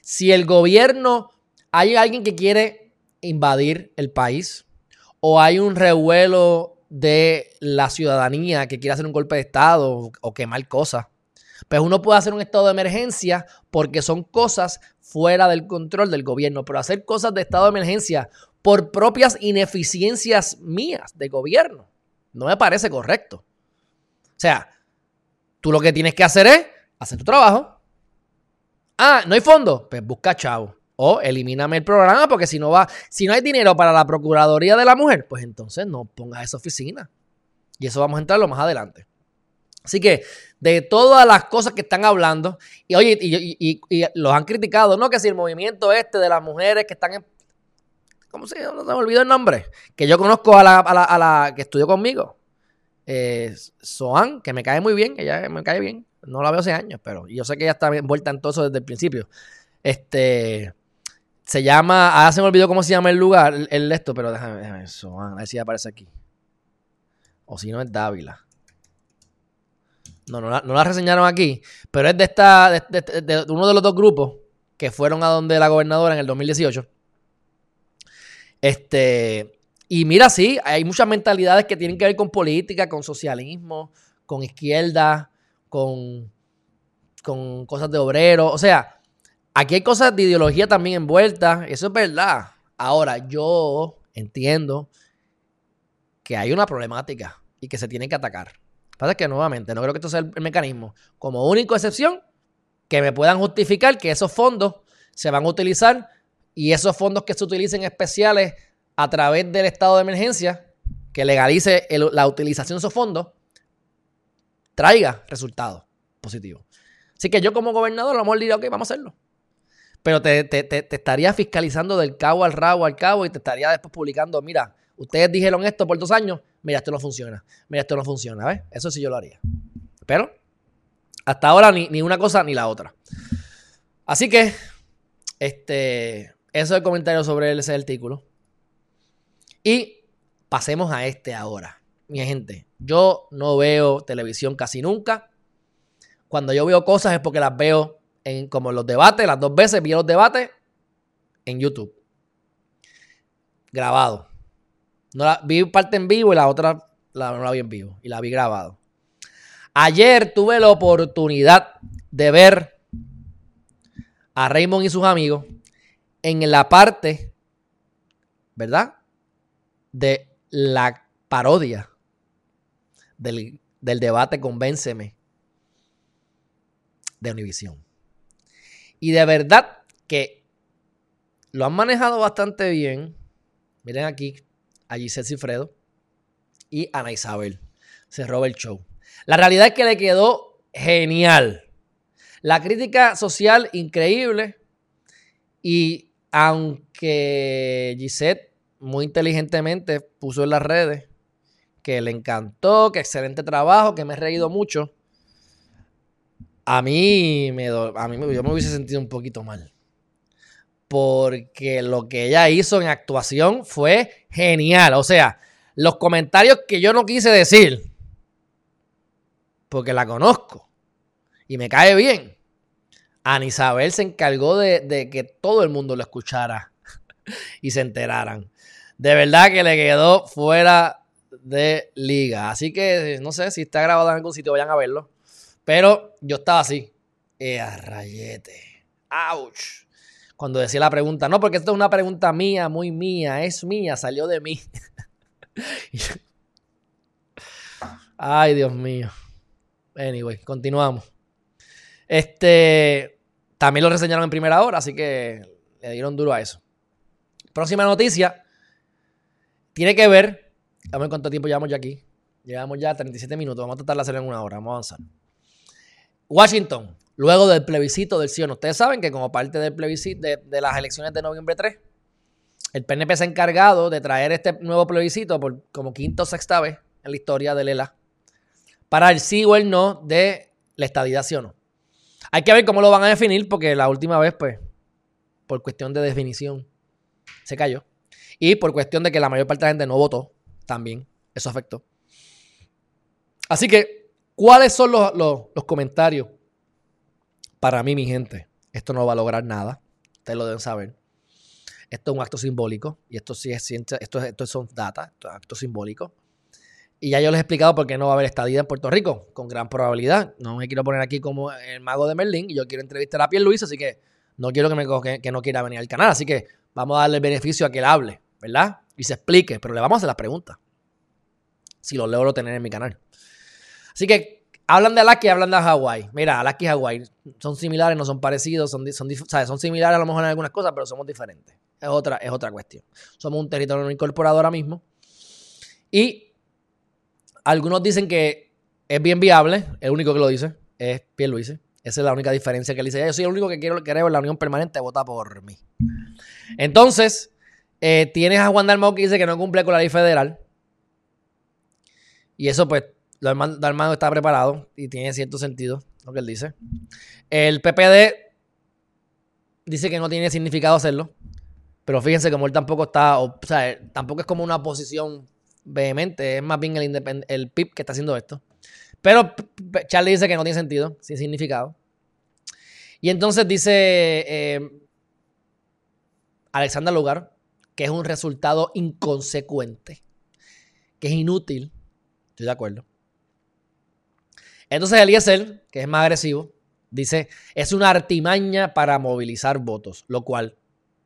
Si el gobierno, hay alguien que quiere invadir el país o hay un revuelo de la ciudadanía que quiere hacer un golpe de Estado o quemar cosas. Pues uno puede hacer un estado de emergencia porque son cosas fuera del control del gobierno, pero hacer cosas de estado de emergencia por propias ineficiencias mías de gobierno no me parece correcto. O sea, tú lo que tienes que hacer es hacer tu trabajo. Ah, no hay fondo, pues busca chavo. O elimíname el programa porque si no va, si no hay dinero para la Procuraduría de la Mujer, pues entonces no pongas esa oficina. Y eso vamos a entrarlo más adelante. Así que de todas las cosas que están hablando, y oye, y, los han criticado, ¿no? Que si el movimiento este de las mujeres que están ¿cómo se llama? No se me olvidó el nombre. Que yo conozco a la que estudió conmigo. Eh, Soan, que me cae muy bien, ella me cae bien. No la veo hace años, pero yo sé que ella está envuelta en todo eso desde el principio. Este. Se llama. Ahora se me olvidó cómo se llama el lugar, el, el esto, pero déjame. Soan, a ver si aparece aquí. O si no es Dávila. No, no la, no la reseñaron aquí, pero es de esta, de uno de los dos grupos que fueron a donde la gobernadora en el 2018. Este, y mira, sí, hay muchas mentalidades que tienen que ver con política, con socialismo, con izquierda, con, con cosas de obrero. O sea, aquí hay cosas de ideología también envueltas, eso es verdad. Ahora, yo entiendo que hay una problemática y que se tiene que atacar. Pasa que nuevamente, no creo que esto sea el, mecanismo. Como única excepción, que me puedan justificar que esos fondos se van a utilizar y esos fondos que se utilicen especiales a través del estado de emergencia, que legalice la utilización de esos fondos, traiga resultados positivos. Así que yo como gobernador a lo mejor diría, ok, vamos a hacerlo. Pero te, te- te- te estaría fiscalizando del cabo al rabo al cabo y te estaría después publicando, mira, ustedes dijeron esto por dos años, mira, esto no funciona, mira, esto no funciona. Eso sí yo lo haría. Pero hasta ahora ni, ni una cosa ni la otra. Así que, este, eso es el comentario sobre ese artículo. Y pasemos a este ahora. Mi gente, yo no veo televisión casi nunca. Cuando yo veo cosas es porque las veo en como los debates, las dos veces vi los debates en YouTube. Grabado. No la, vi parte en vivo y la otra la, no la vi en vivo. Y la vi grabado. Ayer tuve la oportunidad de ver a Raymond y sus amigos en la parte, ¿verdad? De la parodia del, del debate Convénceme de Univisión. Y de verdad que lo han manejado bastante bien. Miren aquí a Giselle Cifredo y Ana Isabel. Se roba el show. La realidad es que le quedó genial. La crítica social increíble. Y aunque Gisette muy inteligentemente puso en las redes que le encantó, que excelente trabajo, que me he reído mucho. A mí, me a mí yo me hubiese sentido un poquito mal. Porque lo que ella hizo en actuación fue genial. O sea, los comentarios que yo no quise decir, porque la conozco y me cae bien. Ana Isabel se encargó de, de que todo el mundo lo escuchara [LAUGHS] y se enteraran. De verdad que le quedó fuera de liga. Así que no sé si está grabado en algún sitio, vayan a verlo. Pero yo estaba así. Eh, rayete. ¡Auch! Cuando decía la pregunta, no, porque esto es una pregunta mía, muy mía, es mía, salió de mí. [LAUGHS] Ay, Dios mío. Anyway, continuamos. Este, también lo reseñaron en primera hora, así que le dieron duro a eso. Próxima noticia tiene que ver, a ver cuánto tiempo llevamos ya aquí. Llevamos ya 37 minutos, vamos a tratar de hacerlo en una hora, vamos a avanzar. Washington, luego del plebiscito del sí o no. Ustedes saben que como parte del plebiscito de, de las elecciones de noviembre 3, el PNP se ha encargado de traer este nuevo plebiscito por como quinto o sexta vez en la historia de Lela para el sí o el no de la estadidad sí o no. Hay que ver cómo lo van a definir porque la última vez, pues, por cuestión de definición, se cayó. Y por cuestión de que la mayor parte de la gente no votó, también eso afectó. Así que, ¿cuáles son los, los- comentarios? Para mí, mi gente, esto no va a lograr nada. Ustedes lo deben saber. Esto es un acto simbólico y esto sí es ciencia, esto, es- esto son data, esto es acto simbólico. Y ya yo les he explicado por qué no va a haber estadía en Puerto Rico, con gran probabilidad. No me quiero poner aquí como el mago de Merlín y yo quiero entrevistar a Pierre Luis, así que no quiero que, me, que, que no quiera venir al canal. Así que vamos a darle el beneficio a que él hable, ¿verdad? Y se explique, pero le vamos a hacer las preguntas. Si lo logro tener en mi canal. Así que hablan de Alaska y hablan de Hawái. Mira, Alaska y Hawái son similares, no son parecidos, son, son, ¿sabes? son similares a lo mejor en algunas cosas, pero somos diferentes. Es otra, es otra cuestión. Somos un territorio no incorporado ahora mismo. Y algunos dicen que es bien viable, el único que lo dice es Pierluisi. Esa es la única diferencia que él dice. Yo soy el único que quiero, que la unión permanente, vota por mí. Entonces, Eh, tienes a Juan Dalmau que dice que no cumple con la ley federal. Y eso, pues, Dalmau está preparado y tiene cierto sentido lo que él dice. El PPD dice que no tiene significado hacerlo. Pero fíjense como él tampoco está, o, sea, tampoco es como una posición vehemente, es más bien el, el PIB que está haciendo esto. Pero Charlie dice que no tiene sentido, sin significado. Y entonces dice eh, Alexander Lugar que es un resultado inconsecuente, que es inútil. Estoy de acuerdo. Entonces Eliezer, que es más agresivo, dice, es una artimaña para movilizar votos, lo cual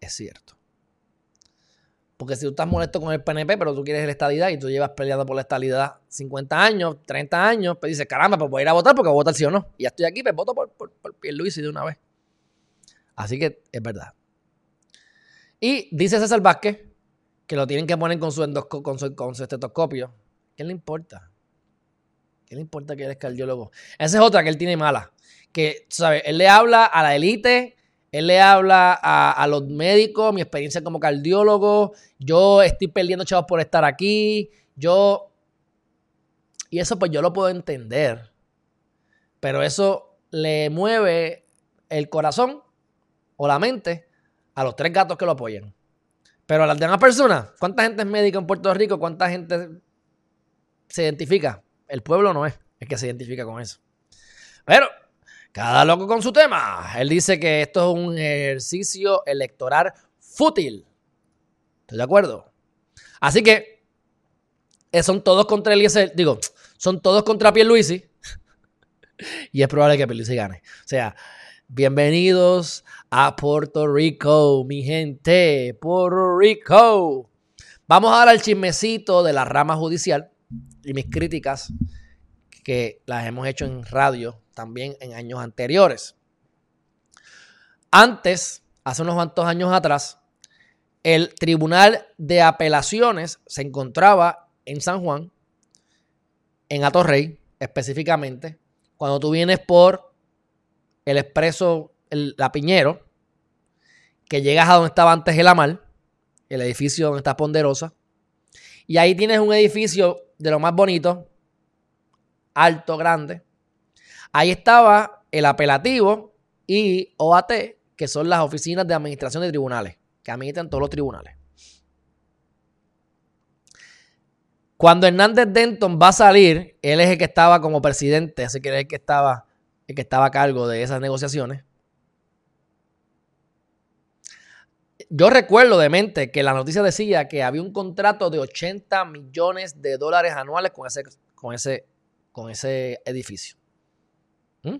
es cierto. Porque si tú estás molesto con el PNP, pero tú quieres la estadidad y tú llevas peleando por la estadidad 50 años, 30 años, pues dices, caramba, pues voy a ir a votar porque voy a votar sí o no. Y ya estoy aquí, pues voto por, por, por Pierluisi de una vez. Así que es verdad. Y dice César Vázquez que lo tienen que poner con su, con con su estetoscopio. ¿Qué le importa? ¿Qué le importa que él es cardiólogo? Esa es otra que él tiene mala. Que, ¿sabes? Él le habla a la élite él le habla a, los médicos, mi experiencia como cardiólogo, yo estoy perdiendo chavos por estar aquí, yo... Y eso pues yo lo puedo entender, pero eso le mueve el corazón o la mente a los tres gatos que lo apoyan. Pero a las demás personas, ¿cuánta gente es médica en Puerto Rico? ¿Cuánta gente se identifica? El pueblo no es el que se identifica con eso. Pero cada loco con su tema. Él dice que esto es un ejercicio electoral fútil. ¿Estoy de acuerdo? Así que eh, son todos contra Eliezer. Digo, son todos contra Pierluisi. [LAUGHS] y es probable que Pierluisi gane. O sea, bienvenidos a Puerto Rico, mi gente. Puerto Rico. Vamos a dar al chismecito de la rama judicial y mis críticas que las hemos hecho en radio también en años anteriores. Antes, hace unos cuantos años atrás, el Tribunal de Apelaciones se encontraba en San Juan, en Atorrey específicamente, cuando tú vienes por el expreso La Piñero, que llegas a donde estaba antes el Amal, el edificio donde está Ponderosa, y ahí tienes un edificio de lo más bonito, alto, grande, Ahí estaba el apelativo y OAT, que son las oficinas de administración de tribunales, que administran todos los tribunales. Cuando Hernández Denton va a salir, él es el que estaba como presidente, así que es el que estaba, el que estaba a cargo de esas negociaciones. Yo recuerdo de mente que la noticia decía que había un contrato de 80 millones de dólares anuales con ese, con ese, con ese edificio. ¿Mm?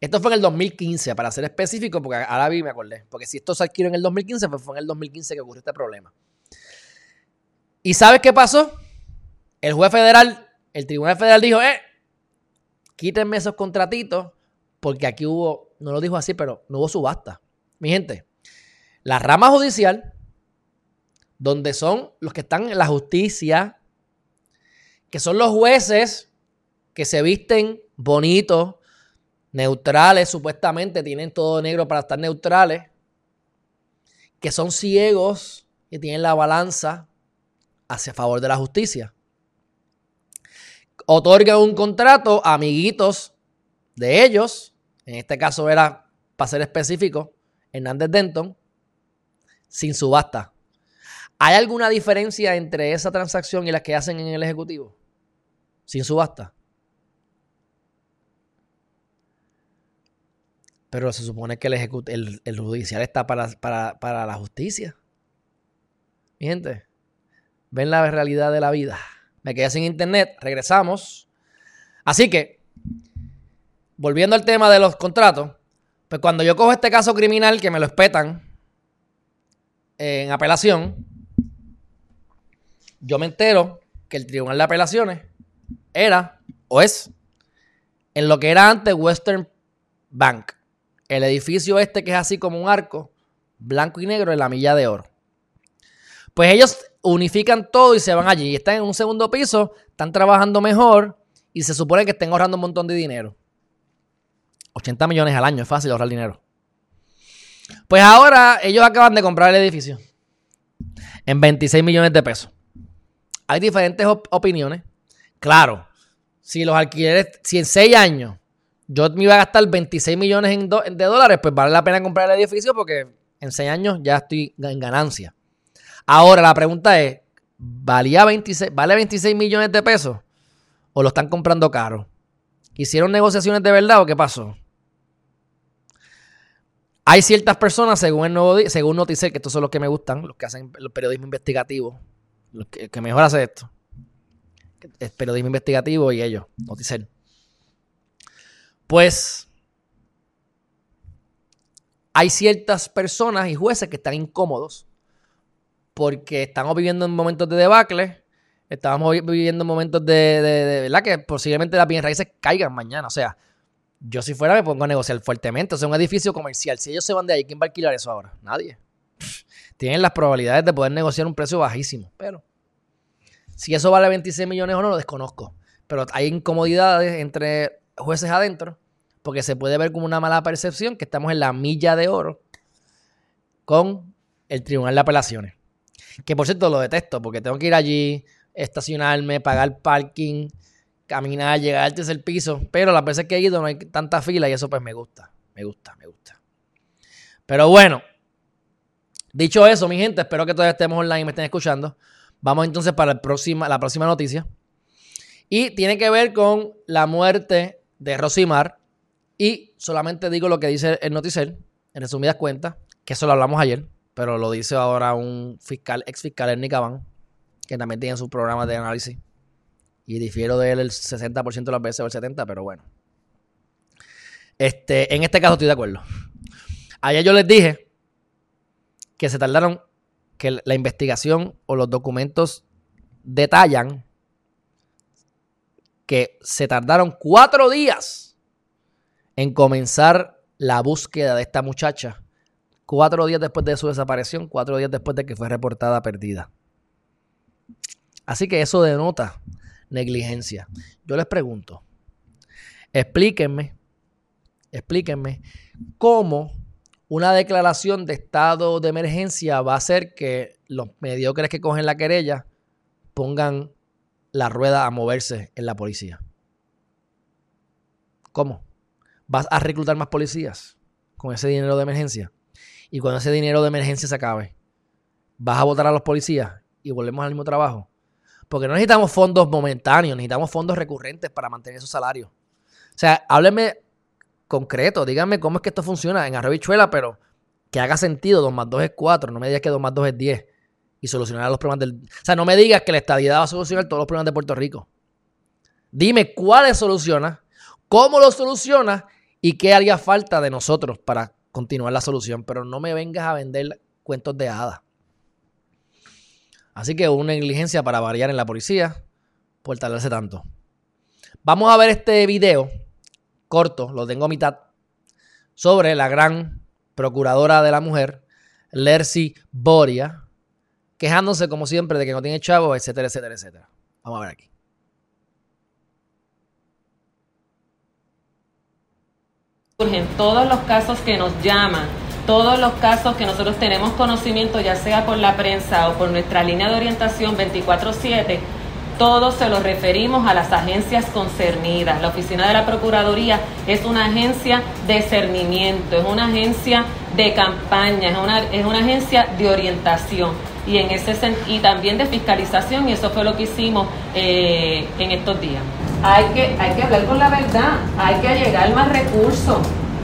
Esto fue en el 2015, para ser específico, porque ahora vi me acordé. Porque si esto se adquirió en el 2015, pues fue en el 2015 que ocurrió este problema. ¿Y sabes qué pasó? El juez federal, el tribunal federal dijo, eh, quítenme esos contratitos, porque aquí hubo, no lo dijo así, pero no hubo subasta. Mi gente, la rama judicial, donde son los que están en la justicia, que son los jueces que se visten bonitos, neutrales, supuestamente tienen todo negro para estar neutrales, que son ciegos y tienen la balanza hacia favor de la justicia. Otorgan un contrato a amiguitos de ellos, en este caso era, para ser específico, Hernández Denton, sin subasta. ¿Hay alguna diferencia entre esa transacción y las que hacen en el Ejecutivo? Sin subasta. Pero se supone que el, el, judicial está para, la justicia. Mi gente, ven la realidad de la vida. Me quedé sin internet, regresamos. Así que, volviendo al tema de los contratos, pues cuando yo cojo este caso criminal que me lo espetan en apelación, yo me entero que el Tribunal de Apelaciones era o es en lo que era antes Western Bank el edificio este que es así como un arco, blanco y negro en la milla de oro. Pues ellos unifican todo y se van allí. Están en un segundo piso, están trabajando mejor y se supone que estén ahorrando un montón de dinero. 80 millones al año, es fácil ahorrar dinero. Pues ahora ellos acaban de comprar el edificio. en 26 millones de pesos. Hay diferentes opiniones. Claro, si los alquileres, si en 6 años yo me iba a gastar 26 millones de dólares, pues vale la pena comprar el edificio porque en 6 años ya estoy en ganancia. Ahora la pregunta es, ¿valía 26, ¿vale 26 millones de pesos? ¿O lo están comprando caro? ¿Hicieron negociaciones de verdad o qué pasó? Hay ciertas personas, según el nuevo según Noticel, que estos son los que me gustan, los que hacen el periodismo investigativo, los que, mejor hace esto. Es periodismo investigativo y ellos, Noticel. Pues hay ciertas personas y jueces que están incómodos porque estamos viviendo en momentos de debacle, estamos viviendo en momentos de, de, ¿verdad? Que posiblemente las bienes raíces caigan mañana. O sea, yo si fuera me pongo a negociar fuertemente. O sea, un edificio comercial, si ellos se van de ahí, ¿quién va a alquilar eso ahora? Nadie. [LAUGHS] Tienen las probabilidades de poder negociar un precio bajísimo, pero si eso vale 26 millones o no, lo desconozco. Pero hay incomodidades entre jueces adentro, porque se puede ver como una mala percepción que estamos en la milla de oro con el Tribunal de Apelaciones. Que por cierto lo detesto, porque tengo que ir allí, estacionarme, pagar parking, caminar, llegar al tercer piso. Pero las veces que he ido no hay tanta fila y eso pues me gusta. Me gusta, me gusta. Pero bueno, dicho eso, mi gente, espero que todavía estemos online y me estén escuchando. Vamos entonces para la próxima, la próxima noticia. Y tiene que ver con la muerte de Rosimar. Y solamente digo lo que dice el noticiero, en resumidas cuentas, que eso lo hablamos ayer, pero lo dice ahora un fiscal, ex fiscal en Nicabán, que también tiene sus programas de análisis. Y difiero de él el 60% de las veces o el 70%, pero bueno. Este, en este caso estoy de acuerdo. Ayer yo les dije que se tardaron, que la investigación o los documentos detallan que se tardaron cuatro días en comenzar la búsqueda de esta muchacha. Cuatro días después de su desaparición, cuatro días después de que fue reportada perdida. Así que eso denota negligencia. Yo les pregunto, explíquenme, explíquenme cómo una declaración de estado de emergencia va a hacer que los mediocres que cogen la querella pongan la rueda a moverse en la policía. ¿Cómo? ¿Vas a reclutar más policías con ese dinero de emergencia? Y cuando ese dinero de emergencia se acabe, ¿vas a votar a los policías y volvemos al mismo trabajo? Porque no necesitamos fondos momentáneos, necesitamos fondos recurrentes para mantener esos salarios. O sea, háblenme concreto, díganme cómo es que esto funciona en Arrebichuela, pero que haga sentido, 2 más 2 es 4, no me digas que 2 más 2 es 10 y solucionar los problemas del... O sea, no me digas que la estadidad va a solucionar todos los problemas de Puerto Rico. Dime cuáles soluciona, cómo lo soluciona y qué haría falta de nosotros para continuar la solución, pero no me vengas a vender cuentos de hadas. Así que una negligencia para variar en la policía por tardarse tanto. Vamos a ver este video corto, lo tengo a mitad, sobre la gran procuradora de la mujer, Lercy Boria, quejándose como siempre de que no tiene chavos, etcétera, etcétera, etcétera. Vamos a ver aquí. Surgen todos los casos que nos llaman todos los casos que nosotros tenemos conocimiento, ya sea por la prensa o por nuestra línea de orientación 24/7, todos se los referimos a las agencias concernidas. La oficina de la Procuraduría es una agencia de cernimiento, es una agencia de campaña, es una, es una agencia de orientación y en ese y también de fiscalización y eso fue lo que hicimos eh, en estos días. Hay que, hay que hablar con la verdad, hay que llegar más recursos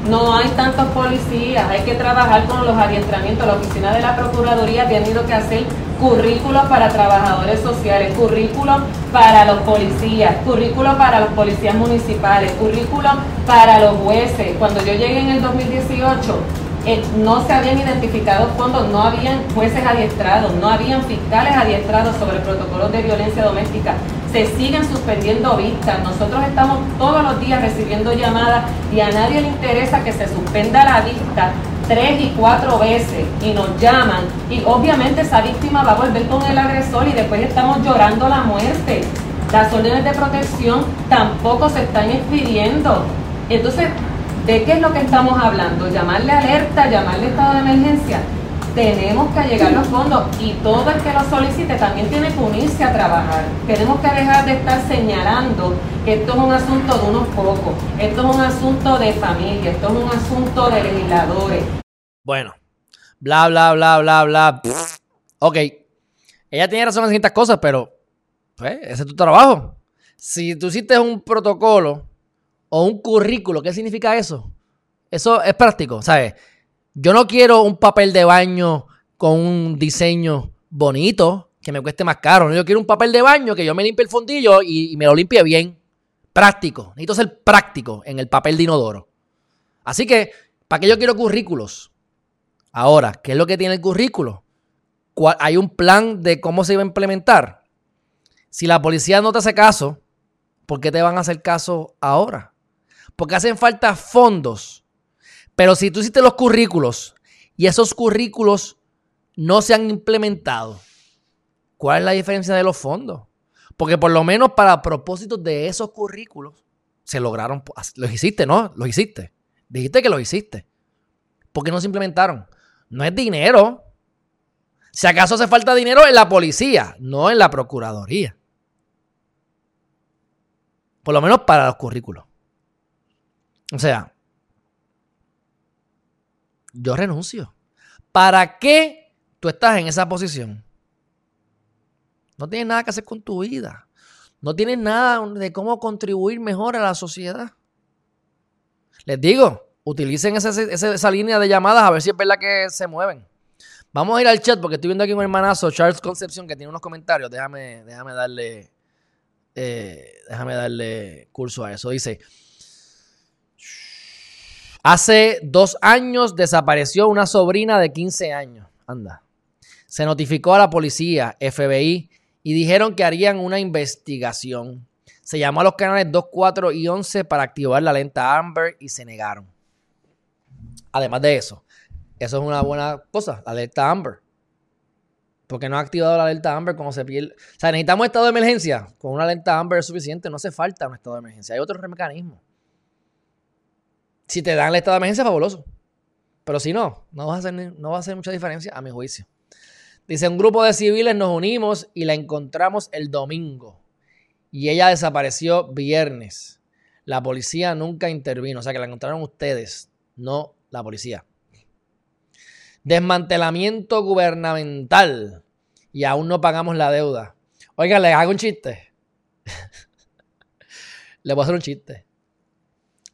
no hay tantos policías, hay que trabajar con los adiestramientos. La oficina de la Procuraduría ha tenido que hacer currículos para trabajadores sociales, currículos para los policías, currículos para los policías municipales, currículos para los jueces. Cuando yo llegué en el 2018, eh, no se habían identificado fondos, no habían jueces adiestrados, no habían fiscales adiestrados sobre protocolos de violencia doméstica se siguen suspendiendo vistas. Nosotros estamos todos los días recibiendo llamadas y a nadie le interesa que se suspenda la vista tres y cuatro veces y nos llaman y obviamente esa víctima va a volver con el agresor y después estamos llorando la muerte. Las órdenes de protección tampoco se están expidiendo. Entonces, ¿de qué es lo que estamos hablando? ¿Llamarle alerta? ¿Llamarle estado de emergencia? Tenemos que llegar los fondos y todo el que lo solicite también tiene que unirse a trabajar. Tenemos que dejar de estar señalando que esto es un asunto de unos pocos, esto es un asunto de familia, esto es un asunto de legisladores. Bueno, bla, bla, bla, bla, bla. Ok, ella tiene razón en ciertas cosas, pero pues, ese es tu trabajo. Si tú hiciste un protocolo o un currículo, ¿qué significa eso? Eso es práctico, ¿sabes? Yo no quiero un papel de baño con un diseño bonito que me cueste más caro. Yo quiero un papel de baño que yo me limpie el fundillo y, me lo limpie bien. Práctico. Necesito ser práctico en el papel de inodoro. Así que, ¿para qué yo quiero currículos? Ahora, ¿qué es lo que tiene el currículo? ¿Hay un plan de cómo se iba a implementar? Si la policía no te hace caso, ¿por qué te van a hacer caso ahora? Porque hacen falta fondos pero si tú hiciste los currículos y esos currículos no se han implementado, ¿cuál es la diferencia de los fondos? Porque por lo menos para propósitos de esos currículos se lograron. Los hiciste, ¿no? Los hiciste. Dijiste que los hiciste. ¿Por qué no se implementaron? No es dinero. Si acaso hace falta dinero en la policía, no en la procuraduría. Por lo menos para los currículos. O sea, yo renuncio. ¿Para qué tú estás en esa posición? No tienes nada que hacer con tu vida. No tienes nada de cómo contribuir mejor a la sociedad. Les digo, utilicen esa, línea de llamadas a ver si es verdad que se mueven. Vamos a ir al chat porque estoy viendo aquí un hermanazo, Charles Concepción, que tiene unos comentarios. Déjame, déjame darle. Eh, déjame darle curso a eso. Dice. Hace dos años desapareció una sobrina de 15 años. Anda. Se notificó a la policía, FBI, y dijeron que harían una investigación. Se llamó a los canales 2, 4 y 11 para activar la lenta Amber y se negaron. Además de eso, eso es una buena cosa, la alerta Amber. Porque no ha activado la alerta Amber cuando se pierde. O sea, necesitamos estado de emergencia. Con una alerta Amber es suficiente, no hace falta un estado de emergencia. Hay otros mecanismos. Si te dan el estado de emergencia, fabuloso. Pero si no, no va, a hacer, no va a hacer mucha diferencia a mi juicio. Dice, un grupo de civiles nos unimos y la encontramos el domingo. Y ella desapareció viernes. La policía nunca intervino. O sea que la encontraron ustedes, no la policía. Desmantelamiento gubernamental. Y aún no pagamos la deuda. Oiga, les hago un chiste. [LAUGHS] Le voy a hacer un chiste.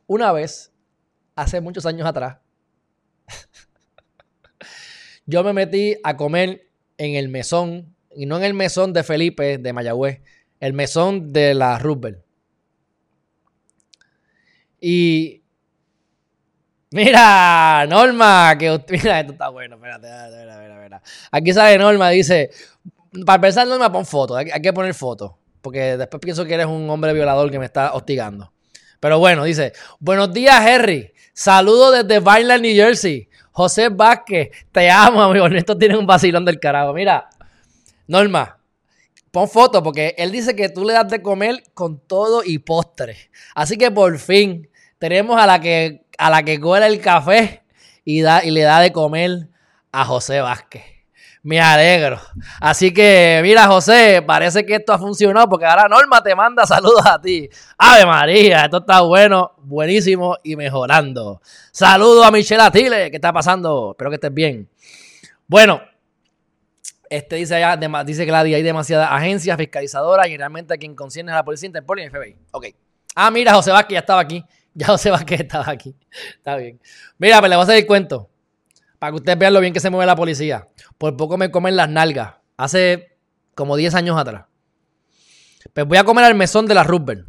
Una vez hace muchos años atrás, [LAUGHS] yo me metí a comer en el mesón, y no en el mesón de Felipe de Mayagüez, el mesón de la Rubel. Y mira, Norma, que [LAUGHS] mira, esto está bueno, espérate, espérate, espérate, Aquí sale Norma, dice, para empezar Norma pon foto, hay, que poner foto, porque después pienso que eres un hombre violador que me está hostigando. Pero bueno, dice, buenos días, Harry. Saludos desde Vineland, New Jersey. José Vázquez, te amo, amigo. Esto tiene un vacilón del carajo. Mira, Norma, pon foto porque él dice que tú le das de comer con todo y postre. Así que por fin tenemos a la que, a la que cuela el café y, da, y le da de comer a José Vázquez. Me alegro. Así que, mira, José, parece que esto ha funcionado porque ahora Norma te manda saludos a ti. Ave María, esto está bueno, buenísimo y mejorando. Saludos a Michelle Atile, ¿qué está pasando? Espero que estés bien. Bueno, este dice allá, dice que hay demasiadas agencias fiscalizadoras y realmente quien concierne a la policía, Interpol y FBI. Ok. Ah, mira, José Vázquez ya estaba aquí. [LAUGHS] Ya José Vázquez estaba aquí. Está bien. Mira, pues le voy a hacer el cuento. Para que ustedes vean lo bien que se mueve la policía. Por poco me comen las nalgas. Hace como 10 años atrás. Pues voy a comer al mesón de la Rubber.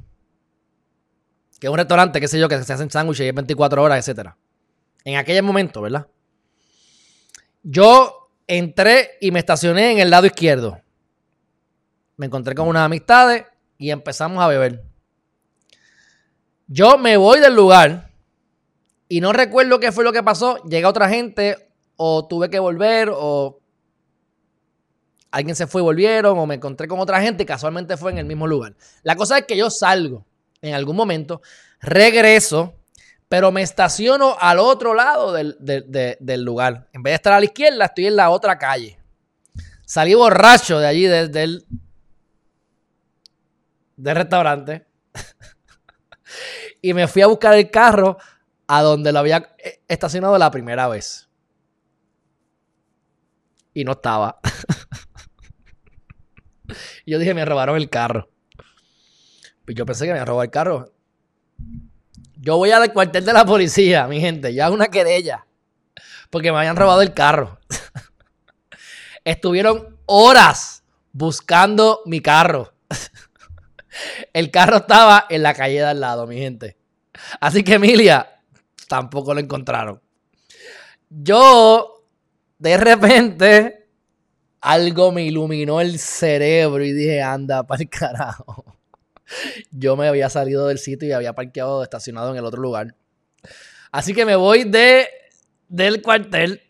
Que es un restaurante, qué sé yo, que se hacen sándwiches y es 24 horas, etc. En aquel momento, ¿verdad? Yo entré y me estacioné en el lado izquierdo. Me encontré con unas amistades y empezamos a beber. Yo me voy del lugar y no recuerdo qué fue lo que pasó. Llega otra gente o tuve que volver o alguien se fue y volvieron o me encontré con otra gente y casualmente fue en el mismo lugar. La cosa es que yo salgo en algún momento, regreso, Pero me estaciono al otro lado del, del lugar. En vez de estar a la izquierda, estoy en la otra calle. Salí borracho de allí, del restaurante. [LAUGHS] y me fui a buscar el carro a donde lo había eh, estacionado la primera vez. Y no estaba. y [LAUGHS] yo dije, me robaron el carro. Pues yo pensé que me robado el carro. Yo voy al cuartel de la policía, mi gente. Ya una querella. Porque me habían robado el carro. [LAUGHS] Estuvieron horas buscando mi carro. [LAUGHS] El carro estaba en la calle de al lado, mi gente. Así que Emilia tampoco lo encontraron. Yo, de repente, algo me iluminó el cerebro y dije, anda, para el carajo. [LAUGHS] Yo me había salido del sitio y había parqueado estacionado en el otro lugar. Así que me voy de, del cuartel,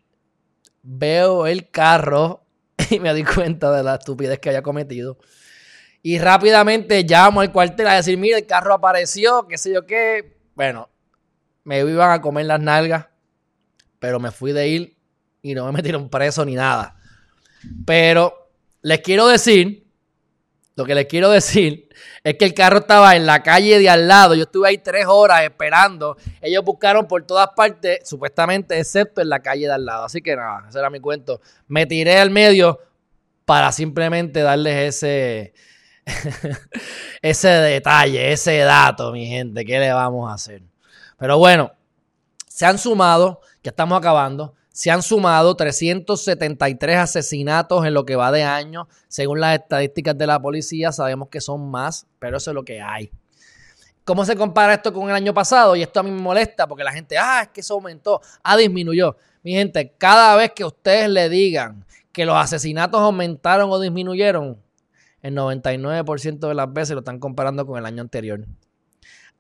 veo el carro [LAUGHS] y me di cuenta de la estupidez que había cometido. Y rápidamente llamo al cuartel a decir, mira, el carro apareció, qué sé yo qué. Bueno, me iban a comer las nalgas, pero me fui de ir y no me [LAUGHS] metieron preso ni nada. Pero les quiero decir, lo que les quiero decir es que el carro estaba en la calle de al lado. Yo estuve ahí tres horas esperando. Ellos buscaron por todas partes, supuestamente, excepto en la calle de al lado. Así que nada, ese era mi cuento. Me tiré al medio para simplemente darles ese, [LAUGHS] ese detalle, ese dato, mi gente. ¿Qué le vamos a hacer? Pero bueno, se han sumado, ya estamos acabando, se han sumado 373 asesinatos en lo que va de año. Según las estadísticas de la policía, sabemos que son más, pero eso es lo que hay. ¿Cómo se compara esto con el año pasado? Y esto a mí me molesta porque la gente, ah, es que eso aumentó, ah, disminuyó. Mi gente, cada vez que ustedes le digan que los asesinatos aumentaron o disminuyeron, el 99% de las veces lo están comparando con el año anterior.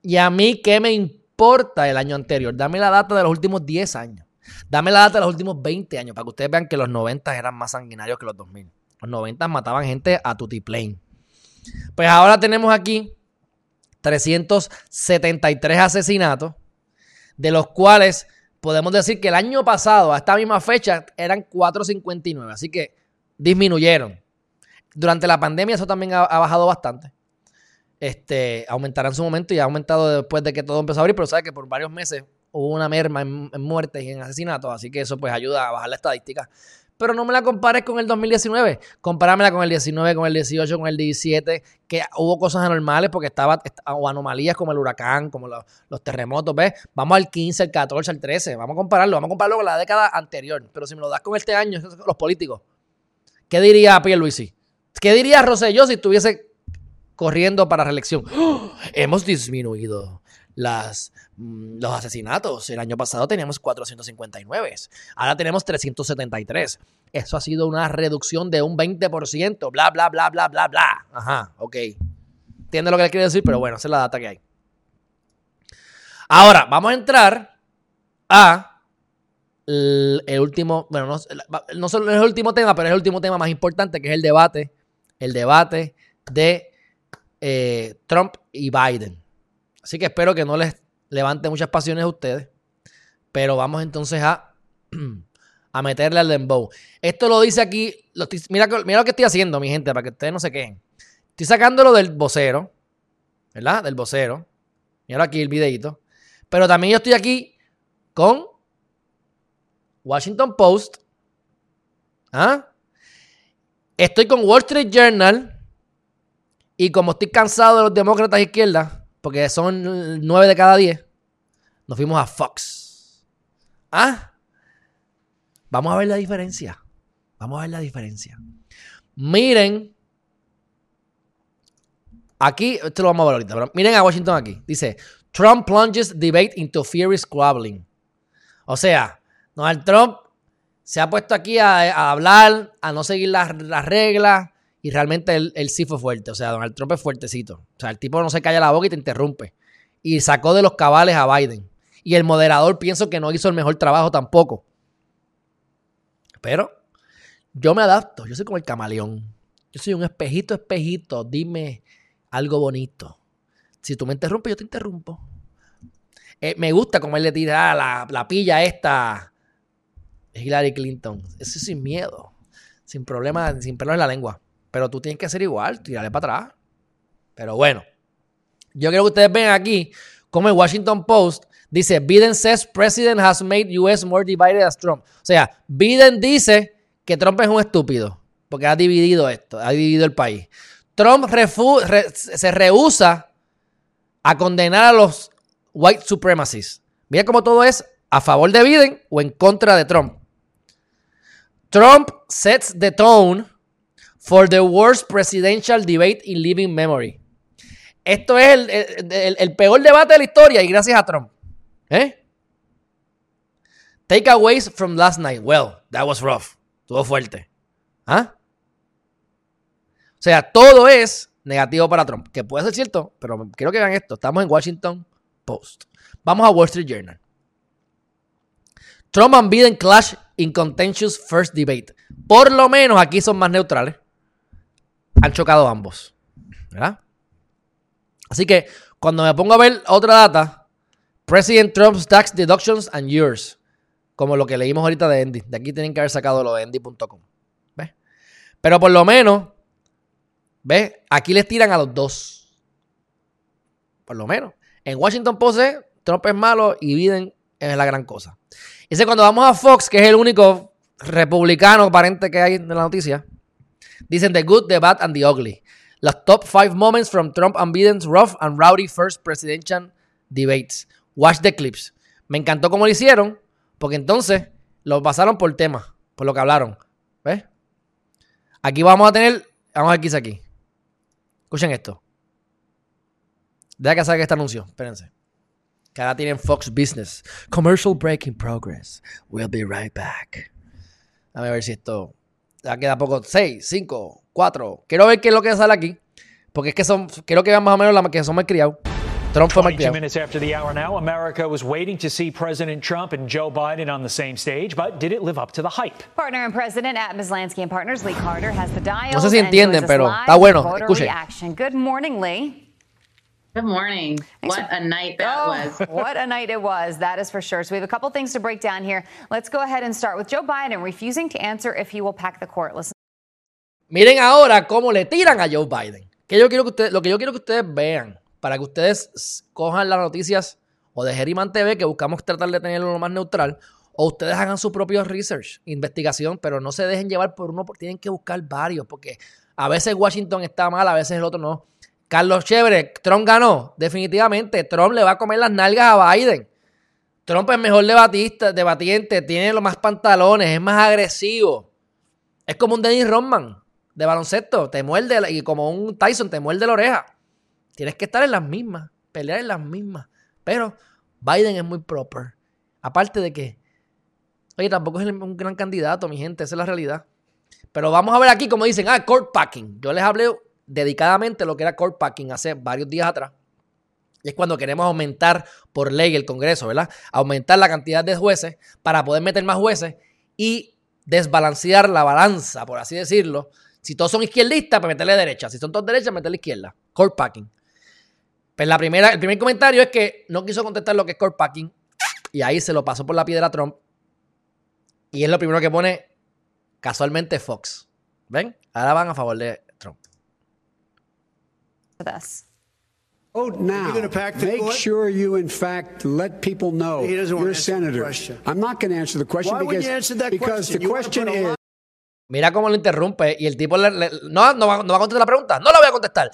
Y a mí, ¿qué me importa el año anterior? Dame la data de los últimos 10 años. Dame la data de los últimos 20 años para que ustedes vean que los 90 eran más sanguinarios que los 2000. Los 90 mataban gente a tutiplane. Pues ahora tenemos aquí 373 asesinatos, de los cuales podemos decir que el año pasado, a esta misma fecha, eran 459. Así que disminuyeron. Durante la pandemia eso también ha, bajado bastante. Este, aumentará en su momento y ha aumentado después de que todo empezó a abrir, pero sabes que por varios meses hubo una merma en, muertes y en asesinatos, así que eso pues ayuda a bajar la estadística. Pero no me la compares con el 2019, compáramela con el 19, con el 18, con el 17, que hubo cosas anormales porque estaba, o anomalías como el huracán, como los, terremotos, ¿ves? Vamos al 15, al 14, al 13, vamos a compararlo, vamos a compararlo con la década anterior, pero si me lo das con este año, los políticos, ¿qué diría Pierluisi? ¿Qué diría Rosselló si estuviese corriendo para reelección? ¡Oh! Hemos disminuido las, mm, los asesinatos. El año pasado teníamos 459, ahora tenemos 373. Eso ha sido una reducción de un 20%, bla, bla, bla, bla, bla, bla. Ajá, ok. Entiende lo que le quiere decir, pero bueno, esa es la data que hay. Ahora, vamos a entrar a el, último, bueno, no, no solo es el último tema, pero es el último tema más importante, que es el debate, el debate de eh, Trump y Biden. Así que espero que no les levante muchas pasiones a ustedes. Pero vamos entonces a, [CLEARS THROAT] a meterle al dembow. Esto lo dice aquí. mira, mira lo que estoy haciendo, mi gente, para que ustedes no se queden. Estoy sacándolo del vocero. ¿Verdad? Del vocero. Mira aquí el videito. Pero también yo estoy aquí con Washington Post. ¿Ah? Estoy con Wall Street Journal. Y como estoy cansado de los demócratas izquierdas, porque son nueve de cada diez. Nos fuimos a Fox. ¿Ah? Vamos a ver la diferencia. Vamos a ver la diferencia. Miren. Aquí, esto lo vamos a ver ahorita, pero miren a Washington aquí. Dice, Trump plunges debate into fiery squabbling. O sea, Donald Trump se ha puesto aquí a, hablar, a no seguir las reglas, y realmente él, sí fue fuerte. O sea, Donald Trump es fuertecito. O sea, el tipo no se calla la boca y te interrumpe. Y sacó de los cabales a Biden. Y el moderador pienso que no hizo el mejor trabajo tampoco. Pero yo me adapto. Yo soy como el camaleón. Yo soy un espejito, espejito. Dime algo bonito. Si tú me interrumpes, yo te interrumpo. Eh, me gusta como él le tira ah, la, la pilla esta. Hillary Clinton. Eso es sin miedo. Sin problema, sin pelo en la lengua. Pero tú tienes que hacer igual, tirarle para atrás. Pero bueno. Yo quiero que ustedes vean aquí como el Washington Post dice, Biden says president has made US more divided as Trump. O sea, Biden dice que Trump es un estúpido porque ha dividido esto, ha dividido el país. Trump se rehúsa a condenar a los white supremacists. Mira cómo todo es a favor de Biden o en contra de Trump. Trump sets the tone for the worst presidential debate in living memory. Esto es el, peor debate de la historia y gracias a Trump. ¿Eh? Takeaways from last night. Well, that was rough. Estuvo fuerte. ¿Ah? O sea, todo es negativo para Trump. Que puede ser cierto, pero quiero que vean esto. Estamos en Washington Post. Vamos a Wall Street Journal. Trump and Biden clash in contentious first debate. Por lo menos aquí son más neutrales. Han chocado ambos. ¿Verdad? Así que cuando me pongo a ver otra data, President Trump's tax deductions and yours. Como lo que leímos ahorita de Endy. De aquí tienen que haber sacado lo de Endy.com. ¿Ves? Pero por lo menos, ¿ves? Aquí les tiran a los dos. Por lo menos. En Washington Post, Trump es malo y Biden es la gran cosa. Dice cuando vamos a Fox, que es el único republicano aparente que hay en la noticia, dicen The Good, The Bad and The Ugly. Los top five moments from Trump and Biden's rough and rowdy first presidential debates. Watch the clips. Me encantó cómo lo hicieron, porque entonces lo pasaron por tema, por lo que hablaron. ¿Ves? Aquí vamos a tener. Vamos a ver qué aquí. Escuchen esto. Deja que salga este anuncio. Espérense. Que ahora tienen Fox Business. Commercial break in progress. We'll be right back. Dame ver si esto. Ya queda poco. 6, 5, 4. Quiero ver qué es lo que sale aquí. Porque es que son. Quiero que vean más o menos la que son más criados. Trump fue 22 minutes after the hour now, America was waiting to see President Trump and Joe Biden on the same stage, but did it live up to the hype? Partner and president at Mislansky and Partners, Lee Carter, has the dial. No sé si entienden, pero está bueno. Escuche. Good morning, Lee. Good morning. Thanks what a night that oh, was. [LAUGHS] what a night it was, that is for sure. So we have a couple things to break down here. Let's go ahead and start with Joe Biden refusing to answer if he will pack the court. Listen. Miren ahora cómo le tiran a Joe Biden. Que yo quiero que ustedes, lo que yo quiero que ustedes vean para que ustedes cojan las noticias o de Geriman TV, que buscamos tratar de tenerlo lo más neutral, o ustedes hagan su propio research, investigación, pero no se dejen llevar por uno, porque tienen que buscar varios, porque a veces Washington está mal, a veces el otro no. Carlos Chévere, Trump ganó, definitivamente. Trump le va a comer las nalgas a Biden. Trump es mejor debatista, debatiente, tiene los más pantalones, es más agresivo. Es como un Dennis Rodman de baloncesto, te muerde, y como un Tyson, te muerde la oreja. Tienes que estar en las mismas, pelear en las mismas. Pero Biden es muy proper. Aparte de que, oye, tampoco es un gran candidato, mi gente, esa es la realidad. Pero vamos a ver aquí, como dicen, ah, court packing. Yo les hablé dedicadamente lo que era court packing hace varios días atrás. Y es cuando queremos aumentar por ley el Congreso, ¿verdad? Aumentar la cantidad de jueces para poder meter más jueces y desbalancear la balanza, por así decirlo. Si todos son izquierdistas, pues meterle derecha. Si son todos derechas, meterle izquierda. Court packing. Pues la primera, el primer comentario es que no quiso contestar lo que es court packing y ahí se lo pasó por la piedra a Trump. Y es lo primero que pone casualmente Fox. ¿Ven? Ahora van a favor de Oh, now. Make sure you, in fact, let people know you're a senator. I'm not going to answer the question Why because, you answer that because question? the question is. Mira cómo lo interrumpe y el tipo le, le, no, no, va, no va a contestar la pregunta. No la voy a contestar.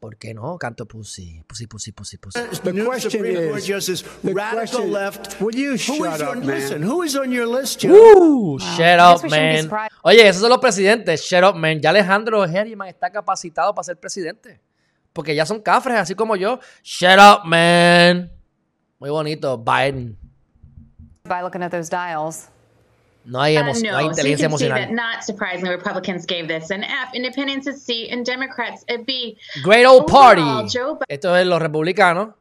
¿Por qué no? Canto pussy, pussy, pussy, pussy, pussy. The question is, Justice, the radical question, left. Will you shut up, on, man? Listen, who is on your list, Joe? Uh, shut up, man. Oye, esos son los presidentes. Shut up, man. Ya Alejandro Herriman está capacitado para ser presidente. Porque ya son cafres, así como yo. Shut up, man. Muy bonito, Biden. By looking at those dials. No hay, emo uh, no. no. hay inteligencia so emocional. not surprisingly, Republicans gave this an F. Independents a C and Democrats a B. Great old party. Esto es los republicanos,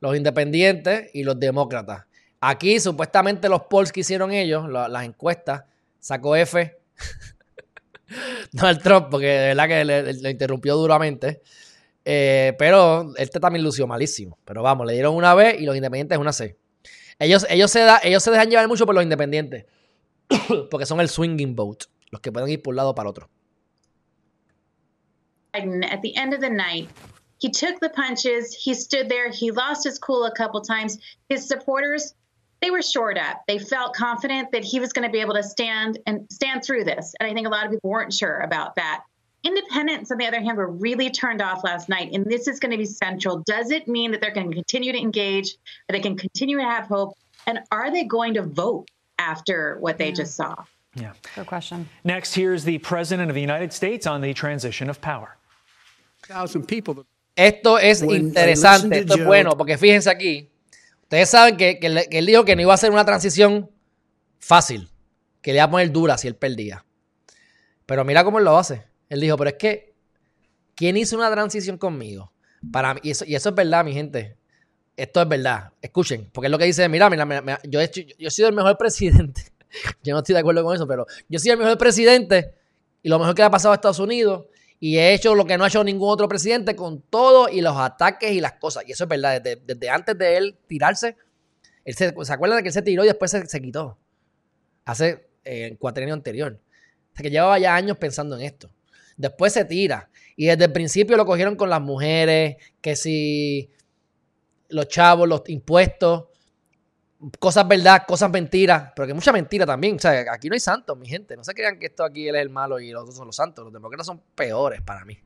los independientes y los demócratas. Aquí, supuestamente, los polls que hicieron ellos, las encuestas, sacó F. [LAUGHS] Donald Trump, porque de verdad que le, le interrumpió duramente. Eh, pero este también lució malísimo. Pero vamos, le dieron una B y los independientes una C. Ellos, ellos, se, da, ellos se dejan llevar mucho por los independientes. [COUGHS] porque son el swinging vote. Los que pueden ir por un lado para otro. At the end of the night, he took the punches. He stood there. He lost his cool a couple times. His supporters, they were shored up. They felt confident that he was going to be able to stand and stand through this. And I think a lot of people weren't sure about that. Independents, on the other hand, were really turned off last night, and this is going to be central. Does it mean that they're going to continue to engage, that they can continue to have hope, and are they going to vote after what they yeah. just saw? Yeah. Good question. Next, here's the President of the United States on the transition of power. Thousand people. Esto es interesante, esto es bueno, porque fíjense aquí. Ustedes saben que, que, que él dijo que no iba a ser una transición fácil, que le iba a poner dura si él perdía. Pero mira cómo él lo hace. Él dijo, pero es que, ¿quién hizo una transición conmigo? Para mí, y eso, y eso es verdad, mi gente. Esto es verdad. Escuchen, porque es lo que dice, mira, mira, mira yo, he, yo he sido el mejor presidente. [LAUGHS] yo no estoy de acuerdo con eso, pero yo sido el mejor presidente y lo mejor que le ha pasado a Estados Unidos y he hecho lo que no ha hecho ningún otro presidente con todo y los ataques y las cosas. Y eso es verdad, desde, antes de él tirarse, él se, ¿se acuerdan de que él se tiró y después se, quitó? Hace eh, el cuatrienio anterior. O sea que llevaba ya años pensando en esto. Después se tira. Y desde el principio lo cogieron con las mujeres, que si los chavos, los impuestos, cosas verdad, cosas mentiras, pero que mucha mentira también. O sea, aquí no hay santos, mi gente. No se crean que esto aquí él es el malo y los otros son los santos. Los demócratas son peores para mí.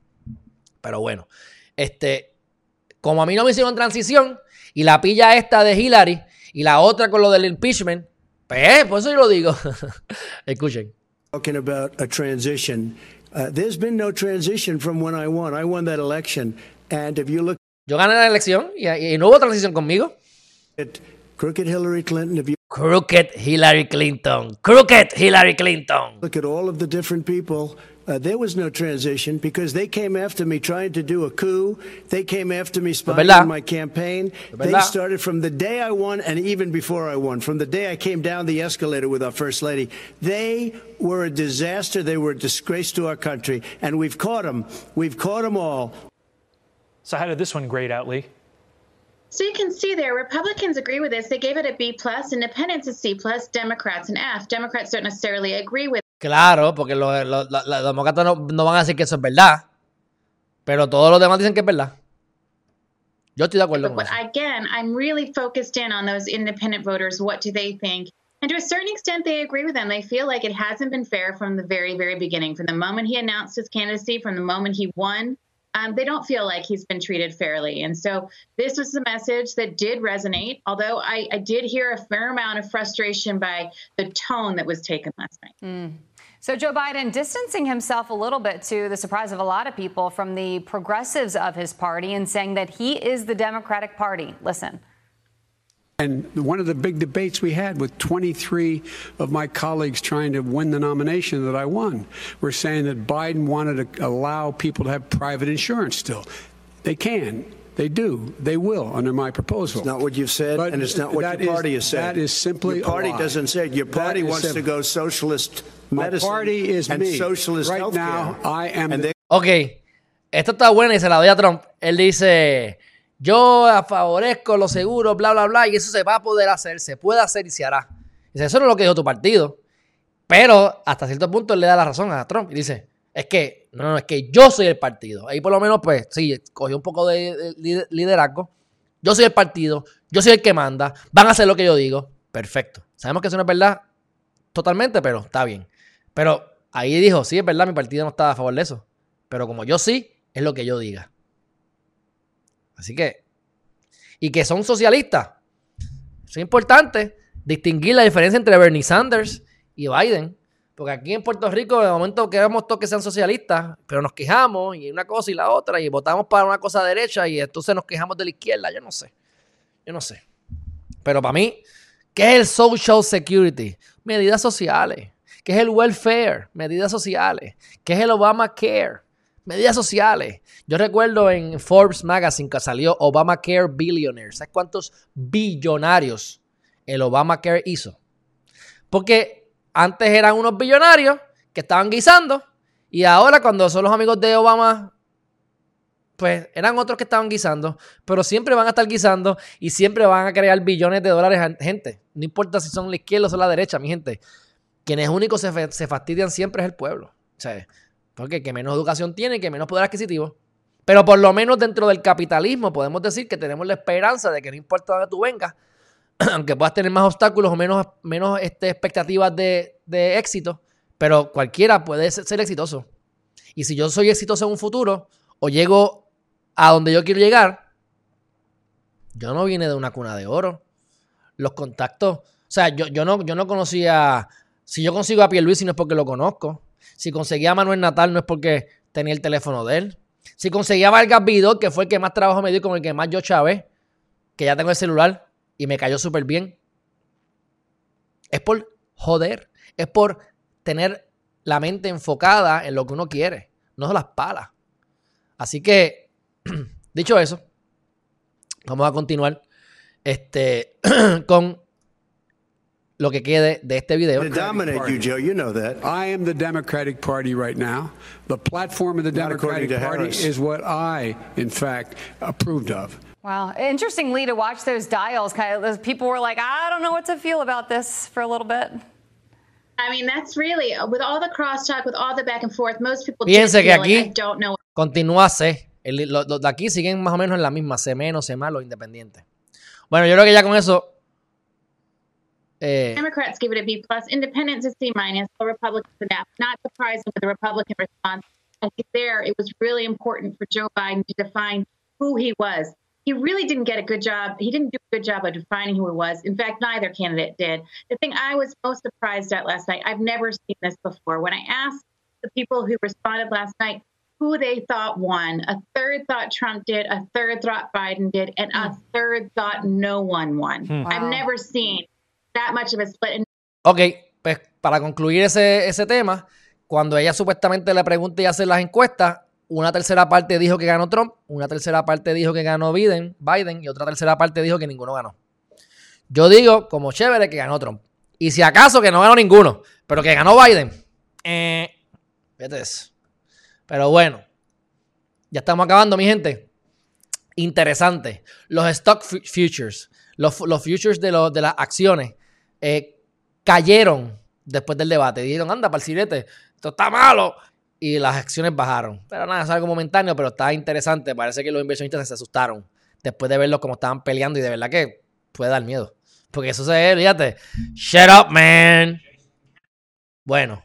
Pero bueno, este, como a mí no me hicieron transición y la pilla esta de Hillary y la otra con lo del impeachment, pues eso yo lo digo. [LAUGHS] Escuchen. Talking about a transition. Uh, there's been no transition from when I won. I won that election. And if you look Yo gané la elección y, y no hubo transición conmigo. At crooked Hillary Clinton, if you Crooked Hillary Clinton. Crooked Hillary Clinton. look at all of the different people uh, there was no transition because they came after me trying to do a coup. They came after me spying on my campaign. They started from the day I won and even before I won, from the day I came down the escalator with our First Lady. They were a disaster. They were a disgrace to our country. And we've caught them. We've caught them all. So, how did this one grade out, Lee? So you can see there, Republicans agree with this. They gave it a B plus, Independents a C plus, Democrats an F. Democrats don't necessarily agree with Claro, porque los, los, los, los demócratas no, no, van a decir que eso es verdad. Pero todos los demás dicen que es verdad. Yo estoy de acuerdo but, con eso. Again, I'm really focused in on those independent voters. What do they think? And to a certain extent, they agree with them. They feel like it hasn't been fair from the very, very beginning. From the moment he announced his candidacy, from the moment he won, um, they don't feel like he's been treated fairly. And so this was the message that did resonate, although I, I did hear a fair amount of frustration by the tone that was taken last night. Mm. So Joe Biden distancing himself a little bit to the surprise of a lot of people from the progressives of his party and saying that he is the Democratic Party. Listen. And one of the big debates we had with 23 of my colleagues trying to win the nomination that I won were saying that Biden wanted to allow people to have private insurance still. They can. They do. They will under my proposal. It's not what you've said, but and it's not what your party is, has said. That is simply your party doesn't say it. Your party wants simple. to go socialist My medicine party is and me. socialist right healthcare. now, I am. And the- Ok, esto está bueno y se la doy a Trump. Él dice, yo favorezco los seguros, bla, bla, bla, y eso se va a poder hacer, se puede hacer y se hará. Dice, eso no es lo que dijo tu partido. Pero hasta cierto punto él le da la razón a Trump y dice, es que, no, no, es que yo soy el partido. Ahí por lo menos, pues, sí, cogió un poco de, de liderazgo. Yo soy el partido, yo soy el que manda, van a hacer lo que yo digo. Perfecto. Sabemos que eso no es verdad totalmente, pero está bien. Pero ahí dijo, sí, es verdad, mi partido no está a favor de eso. Pero como yo sí, es lo que yo diga. Así que, y que son socialistas. Es importante distinguir la diferencia entre Bernie Sanders y Biden. Porque aquí en Puerto Rico, de momento queremos todos que sean socialistas, pero nos quejamos y una cosa y la otra, y votamos para una cosa derecha y entonces nos quejamos de la izquierda. Yo no sé. Yo no sé. Pero para mí, ¿qué es el Social Security? Medidas sociales. ¿Qué es el welfare? Medidas sociales. ¿Qué es el Obamacare? Medidas sociales. Yo recuerdo en Forbes Magazine que salió Obamacare Billionaires. ¿Sabes cuántos billonarios el Obamacare hizo? Porque antes eran unos billonarios que estaban guisando y ahora cuando son los amigos de Obama pues eran otros que estaban guisando, pero siempre van a estar guisando y siempre van a crear billones de dólares a gente. No importa si son la izquierda o son la derecha, mi gente. Quienes únicos se, se fastidian siempre es el pueblo. O sea, porque que menos educación tiene, que menos poder adquisitivo. Pero por lo menos dentro del capitalismo podemos decir que tenemos la esperanza de que no importa dónde tú vengas, [CLEARS THROAT] aunque puedas tener más obstáculos o menos, menos este, expectativas de, de, éxito, pero cualquiera puede ser, exitoso. Y si yo soy exitoso en un futuro o llego a donde yo quiero llegar, yo no vine de una cuna de oro. Los contactos, o sea, yo, yo, no, yo no conocía, si yo consigo a Luis no es porque lo conozco. Si conseguía a Manuel Natal no es porque tenía el teléfono de él. Si conseguía a Vargas Vidal, que fue el que más trabajo me dio con el que más yo chavé, que ya tengo el celular y me cayó súper bien. Es por joder, es por tener la mente enfocada en lo que uno quiere, no son las palas. Así que, [CLEARS THROAT] dicho eso, vamos a continuar este, [CLEARS THROAT] con lo que quede de este video. dominate you, Joe. You know that. I am the Democratic Party right now. The platform of the Democratic Party is what I, in fact, approved of. Wow, interestingly to watch those dials. Kind of, people were like, I don't know what to feel about this for a little bit. I mean, that's really with all the crosstalk, with all the back and forth. Most people Fíjense que aquí like, don't know. continúa C. El, los lo de aquí siguen más o menos en la misma C menos, C más, los independientes. Bueno, yo creo que ya con eso Eh, Democrats give it a B plus, independents a C minus, Republicans an F. Not surprising with the Republican response. I think there it was really important for Joe Biden to define who he was. He really didn't get a good job. He didn't do a good job of defining who he was. In fact, neither candidate did. The thing I was most surprised at last night, I've never seen this before. When I asked the people who responded last night who they thought won, a third thought Trump did, a third thought Biden did, and a hmm. third thought no one won. Hmm. Wow. I've never seen that much of a split. Ok, pues para concluir ese, ese tema, cuando ella supuestamente le pregunta y hace las encuestas, una tercera parte dijo que ganó Trump, una tercera parte dijo que ganó Biden, Biden y otra tercera parte dijo que ninguno ganó. Yo digo, como chévere, que ganó Trump. Y si acaso que no ganó ninguno, pero que ganó Biden. Eh, eso. Pero bueno, ya estamos acabando, mi gente. Interesante. Los stock futures, los, los futures de, los, de las acciones eh, cayeron después del debate. Dijeron, anda, para el esto está malo. Y las acciones bajaron. Pero nada, es algo momentáneo, pero está interesante. Parece que los inversionistas se asustaron después de verlos como estaban peleando y de verdad que puede dar miedo. Porque eso se ve, fíjate. Shut up, man. Bueno,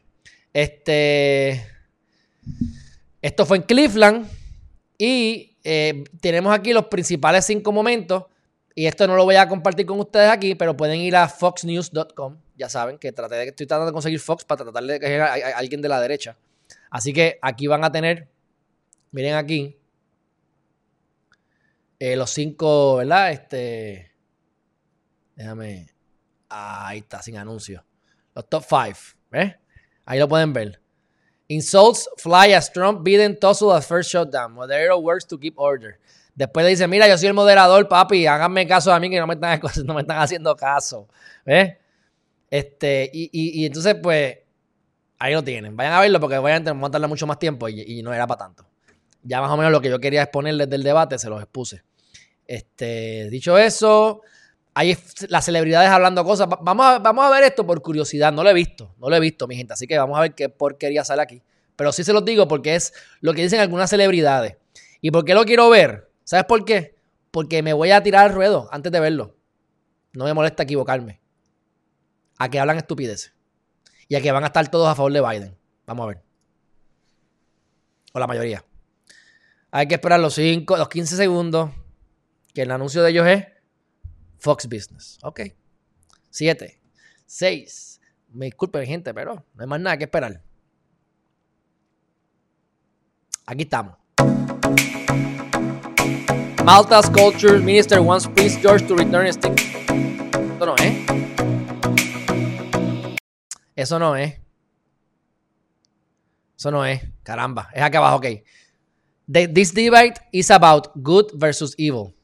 este. Esto fue en Cleveland. Y eh, tenemos aquí los principales cinco momentos y esto no lo voy a compartir con ustedes aquí, pero pueden ir a foxnews.com. Ya saben que traté de, estoy tratando de conseguir Fox para tratar de que a, alguien de la derecha. Así que aquí van a tener, miren aquí, eh, los cinco, ¿verdad? Este, déjame, ahí está, sin anuncio. Los top five, ¿ves? Ahí lo pueden ver. Insults fly as Trump Biden tussle at first shutdown. Moderator works to keep order. Después le dice, mira, yo soy el moderador, papi, háganme caso a mí que no me están, [LAUGHS] haciendo caso. ¿Ves? Este, y, entonces, pues, ahí lo tienen. Vayan a verlo porque voy a darle mucho más tiempo y, no era para tanto. Ya más o menos lo que yo quería exponer desde el debate se los expuse. Este, dicho eso, hay las celebridades hablando cosas. Vamos a, vamos a ver esto por curiosidad. No lo he visto, no lo he visto, mi gente. Así que vamos a ver qué porquería sale aquí. Pero sí se los digo porque es lo que dicen algunas celebridades. ¿Y por qué lo quiero ver? ¿Sabes por qué? Porque me voy a tirar al ruedo antes de verlo. No me molesta equivocarme. A que hablan estupideces. Y a que van a estar todos a favor de Biden. Vamos a ver. O la mayoría. Hay que esperar los, 5, los 15 segundos. Que el anuncio de ellos es Fox Business. Ok. 7. 6. Me disculpen, gente, pero no hay más nada que esperar. Aquí estamos. Malta's Culture Minister wants Prince George to return stick. Eso no es. Eso no es. Eso no es. Caramba. Es acá abajo, ok. this debate is about good versus evil.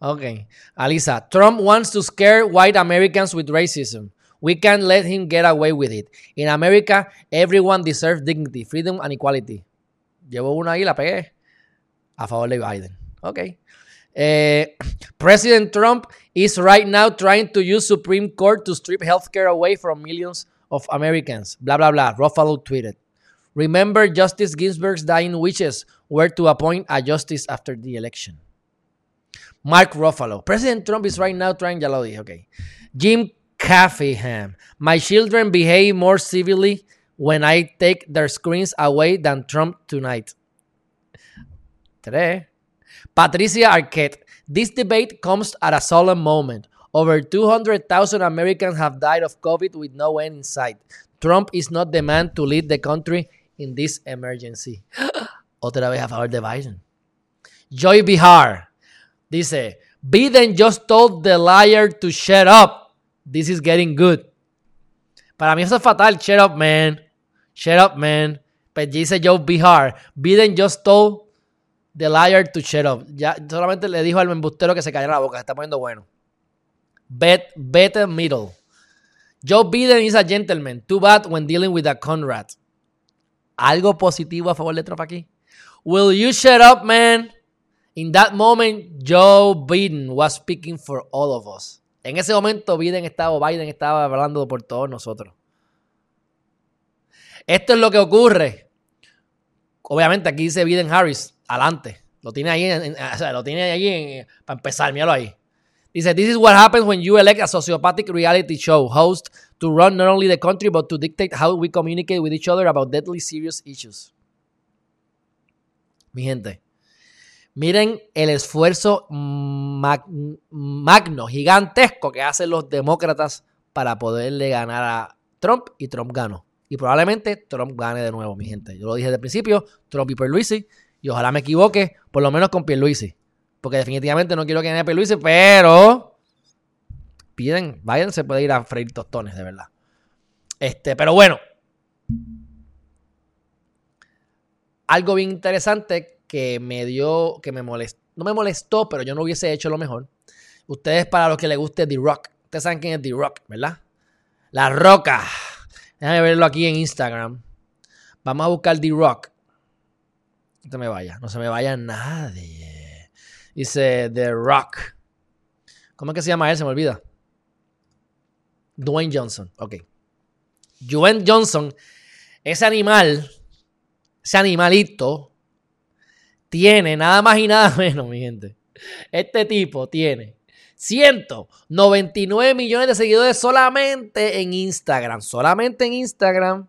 Ok. Alisa, Trump wants to scare white Americans with racism. We can't let him get away with it. In America, everyone deserves dignity, freedom, and equality. Llevo una ahí, la pegué. A favor de Biden. Ok. Eh, [CLEARS THROAT] President Trump is right now trying to use Supreme Court to strip healthcare away from millions of Americans. Blah, blah, blah. Ruffalo tweeted. Remember Justice Ginsburg's dying wishes were to appoint a justice after the election. Mark Ruffalo. President Trump is right now trying, ya lo dije, okay. Jim Caffeyham. My children behave more civilly when I take their screens away than Trump tonight. Tres. Patricia Arquette. This debate comes at a solemn moment. Over 200,000 Americans have died of COVID with no end in sight. Trump is not the man to lead the country in this emergency. [GASPS] Otra vez a favor de Biden. Joy Bihar dice: Biden just told the liar to shut up. This is getting good. Para mí eso es fatal. Shut up, man. Shut up, man. Pues dice Joe Bihar: Biden just told The liar to shut up. Ya solamente le dijo al embustero que se callara la boca. Se está poniendo bueno. Bet, better middle. Joe Biden is a gentleman. Too bad when dealing with a Conrad. ¿Algo positivo a favor de Trump aquí? Will you shut up, man? In that moment, Joe Biden was speaking for all of us. En ese momento, Biden estaba, Biden estaba hablando por todos nosotros. Esto es lo que ocurre. Obviamente, aquí dice Biden Harris adelante. Lo tiene ahí, o sea, lo tiene ahí para empezar, míralo ahí. Dice, this is what happens when you elect a sociopathic reality show host to run not only the country but to dictate how we communicate with each other about deadly serious issues. Mi gente, miren el esfuerzo magno, gigantesco que hacen los demócratas para poderle ganar a Trump y Trump ganó. Y probablemente Trump gane de nuevo, mi gente. Yo lo dije desde el principio, Trump y Perluisi y ojalá me equivoque, por lo menos con Pierluisi. Porque definitivamente no quiero que gane Pierluisi, pero piden, vayan, se puede ir a freír tostones, de verdad. Este, pero bueno. Algo bien interesante que me dio, que me molestó, no me molestó, pero yo no hubiese hecho lo mejor. Ustedes, para los que les guste The Rock, ustedes saben quién es The Rock, ¿verdad? La Roca. Déjame verlo aquí en Instagram. Vamos a buscar The Rock. No se me vaya, no se me vaya nadie. Dice The Rock. ¿Cómo es que se llama él? Se me olvida. Dwayne Johnson. Ok. Dwayne Johnson, ese animal, ese animalito, tiene nada más y nada menos, mi gente. Este tipo tiene 199 millones de seguidores solamente en Instagram. Solamente en Instagram.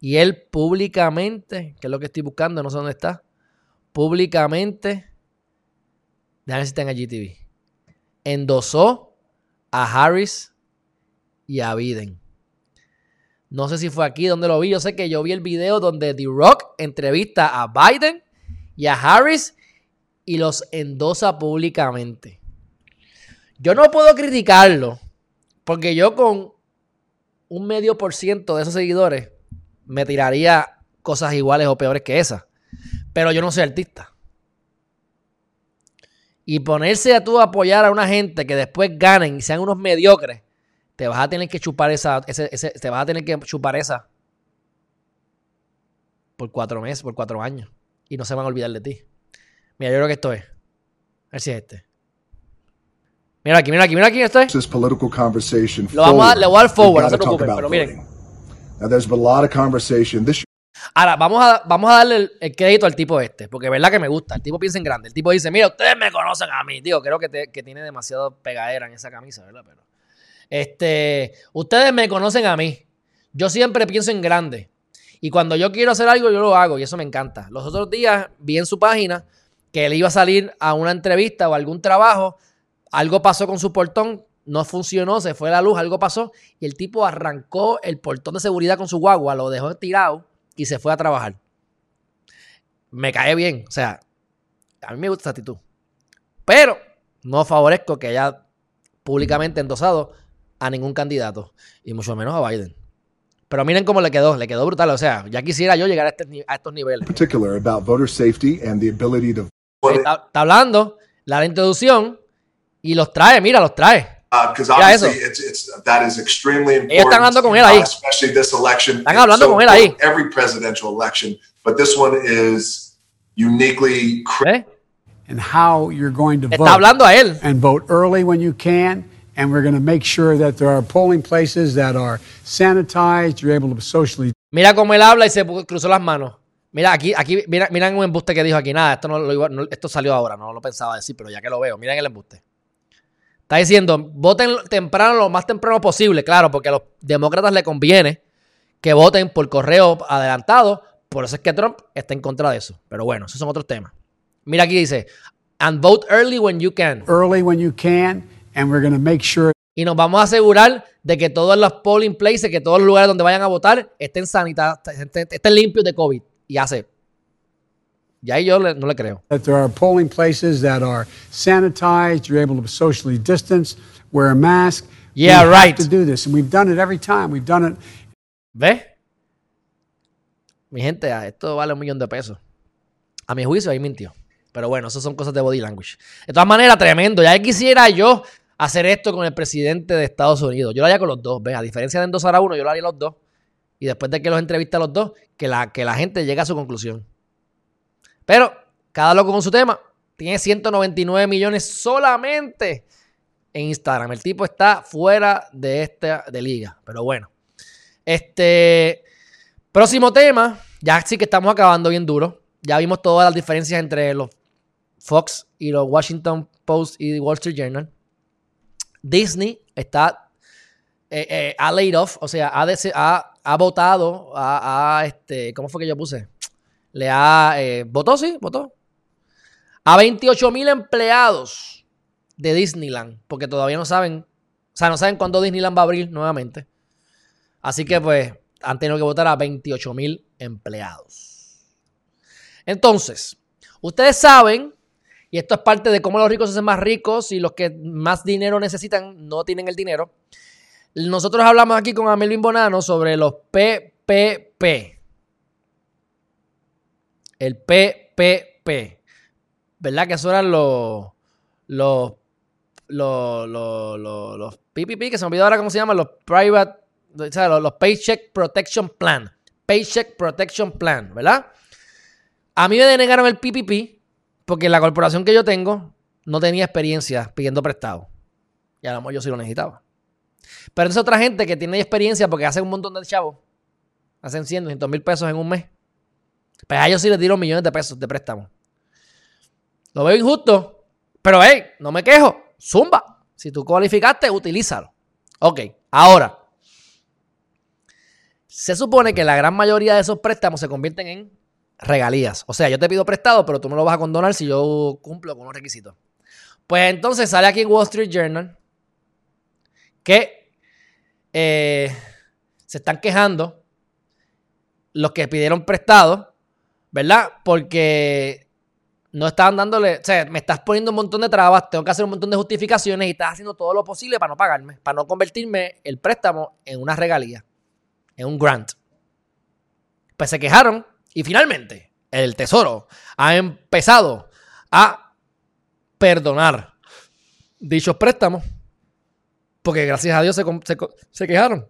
Y él públicamente, que es lo que estoy buscando, no sé dónde está, públicamente, déjame si está en GTV, endosó a Harris y a Biden. No sé si fue aquí donde lo vi. Yo sé que yo vi el video donde The Rock entrevista a Biden y a Harris y los endosa públicamente. Yo no puedo criticarlo porque yo con un medio por ciento de esos seguidores me tiraría cosas iguales o peores que esas. Pero yo no soy artista. Y ponerse a tú a apoyar a una gente que después ganen y sean unos mediocres, te vas a tener que chupar esa, te vas a tener que chupar esa por cuatro meses, por cuatro años. Y no se van a olvidar de ti. Mira, yo creo que esto es. A ver si es este. Mira aquí, mira aquí, mira aquí, esto es. Lo vamos a, le voy a dar forward, no se preocupen, pero miren. Ahora, vamos a, vamos a darle el, crédito al tipo este, porque es verdad que me gusta. El tipo piensa en grande. El tipo dice, mira, ustedes me conocen a mí. Digo, creo que, tiene demasiado pegadera en esa camisa, ¿verdad? Pero, este, ustedes me conocen a mí. Yo siempre pienso en grande. Y cuando yo quiero hacer algo, yo lo hago. Y eso me encanta. Los otros días vi en su página que él iba a salir a una entrevista o algún trabajo. Algo pasó con su portón no funcionó, se fue la luz, algo pasó y el tipo arrancó el portón de seguridad con su guagua, lo dejó tirado y se fue a trabajar. Me cae bien, o sea, a mí me gusta esa actitud. Pero no favorezco que haya públicamente endosado a ningún candidato y mucho menos a Biden. Pero miren cómo le quedó, le quedó brutal. O sea, ya quisiera yo llegar a, este, estos niveles. está, está hablando la introducción y los trae, mira, los trae. Because uh, obviously, it's, it's, that is extremely important. están hablando con él ahí. especially this election. Están hablando so con él ahí. Every presidential election, but this one is uniquely. ¿Eh? And how you're going to Está vote. hablando a él. And vote early when you can. And we're going to make sure that there are polling places that are sanitized. You're able to socially. Mira cómo él habla y se cruzó las manos. Mira, aquí, aquí, mira, miren un embuste que dijo aquí. Nada, esto no lo no, esto salió ahora, no lo pensaba decir, pero ya que lo veo, miren el embuste. Está diciendo, voten temprano, lo más temprano posible, claro, porque a los demócratas le conviene que voten por correo adelantado. Por eso es que Trump está en contra de eso. Pero bueno, esos son otros temas. Mira aquí dice, and vote early when you can. Early when you can, and we're going to make sure. Y nos vamos a asegurar de que todos los polling places, que todos los lugares donde vayan a votar estén sanitados, estén limpios de COVID. Y hace y ahí yo le, no le creo. That there are polling places that are sanitized, you're able to socially distance, wear a mask. Yeah, we right. Have to do this, and we've done it every time. We've done it. ¿Ves? Mi gente, esto vale un millón de pesos. A mi juicio, ahí mintió. Pero bueno, eso son cosas de body language. De todas maneras, tremendo. Ya quisiera yo hacer esto con el presidente de Estados Unidos. Yo lo haría con los dos, ¿ves? A diferencia de endosar a uno, yo lo haría los dos. Y después de que los entreviste a los dos, que la, que la gente llegue a su conclusión. Pero cada loco con su tema. Tiene 199 millones solamente en Instagram. El tipo está fuera de esta de liga. Pero bueno. Este próximo tema. Ya sí que estamos acabando bien duro. Ya vimos todas las diferencias entre los Fox y los Washington Post y Wall Street Journal. Disney está eh, eh, ha laid off, o sea, ha, ha, ha votado, a, este, ¿cómo fue que yo puse? Le ha, eh, votó, sí, votó. A 28 mil empleados de Disneyland, porque todavía no saben, o sea, no saben cuándo Disneyland va a abrir nuevamente. Así que pues han tenido que votar a 28 mil empleados. Entonces, ustedes saben, y esto es parte de cómo los ricos se hacen más ricos y los que más dinero necesitan no tienen el dinero. Nosotros hablamos aquí con Amelvin Bonano sobre los PPP. El PPP. ¿Verdad? Que eso eran los. Los. Los. Los. Los, PPP, que se me olvidó ahora cómo se llaman. Los Private. O sea, los, los Paycheck Protection Plan. Paycheck Protection Plan, ¿verdad? A mí me denegaron el PPP porque la corporación que yo tengo no tenía experiencia pidiendo prestado. Y a lo mejor yo sí lo necesitaba. Pero es otra gente que tiene experiencia porque hace un montón de chavos. Hacen 100, 200 mil pesos en un mes. Pues a ellos sí les dieron millones de pesos de préstamo. Lo veo injusto. Pero hey, no me quejo. Zumba. Si tú cualificaste, utilízalo. Ok, ahora. Se supone que la gran mayoría de esos préstamos se convierten en regalías. O sea, yo te pido prestado, pero tú me lo vas a condonar si yo cumplo con los requisitos. Pues entonces sale aquí en Wall Street Journal que eh, se están quejando los que pidieron prestado, ¿verdad? Porque no estaban dándole, o sea, me estás poniendo un montón de trabas, tengo que hacer un montón de justificaciones y estás haciendo todo lo posible para no pagarme, para no convertirme el préstamo en una regalía, en un grant. Pues se quejaron y finalmente el Tesoro ha empezado a perdonar dichos préstamos porque gracias a Dios se, se, quejaron.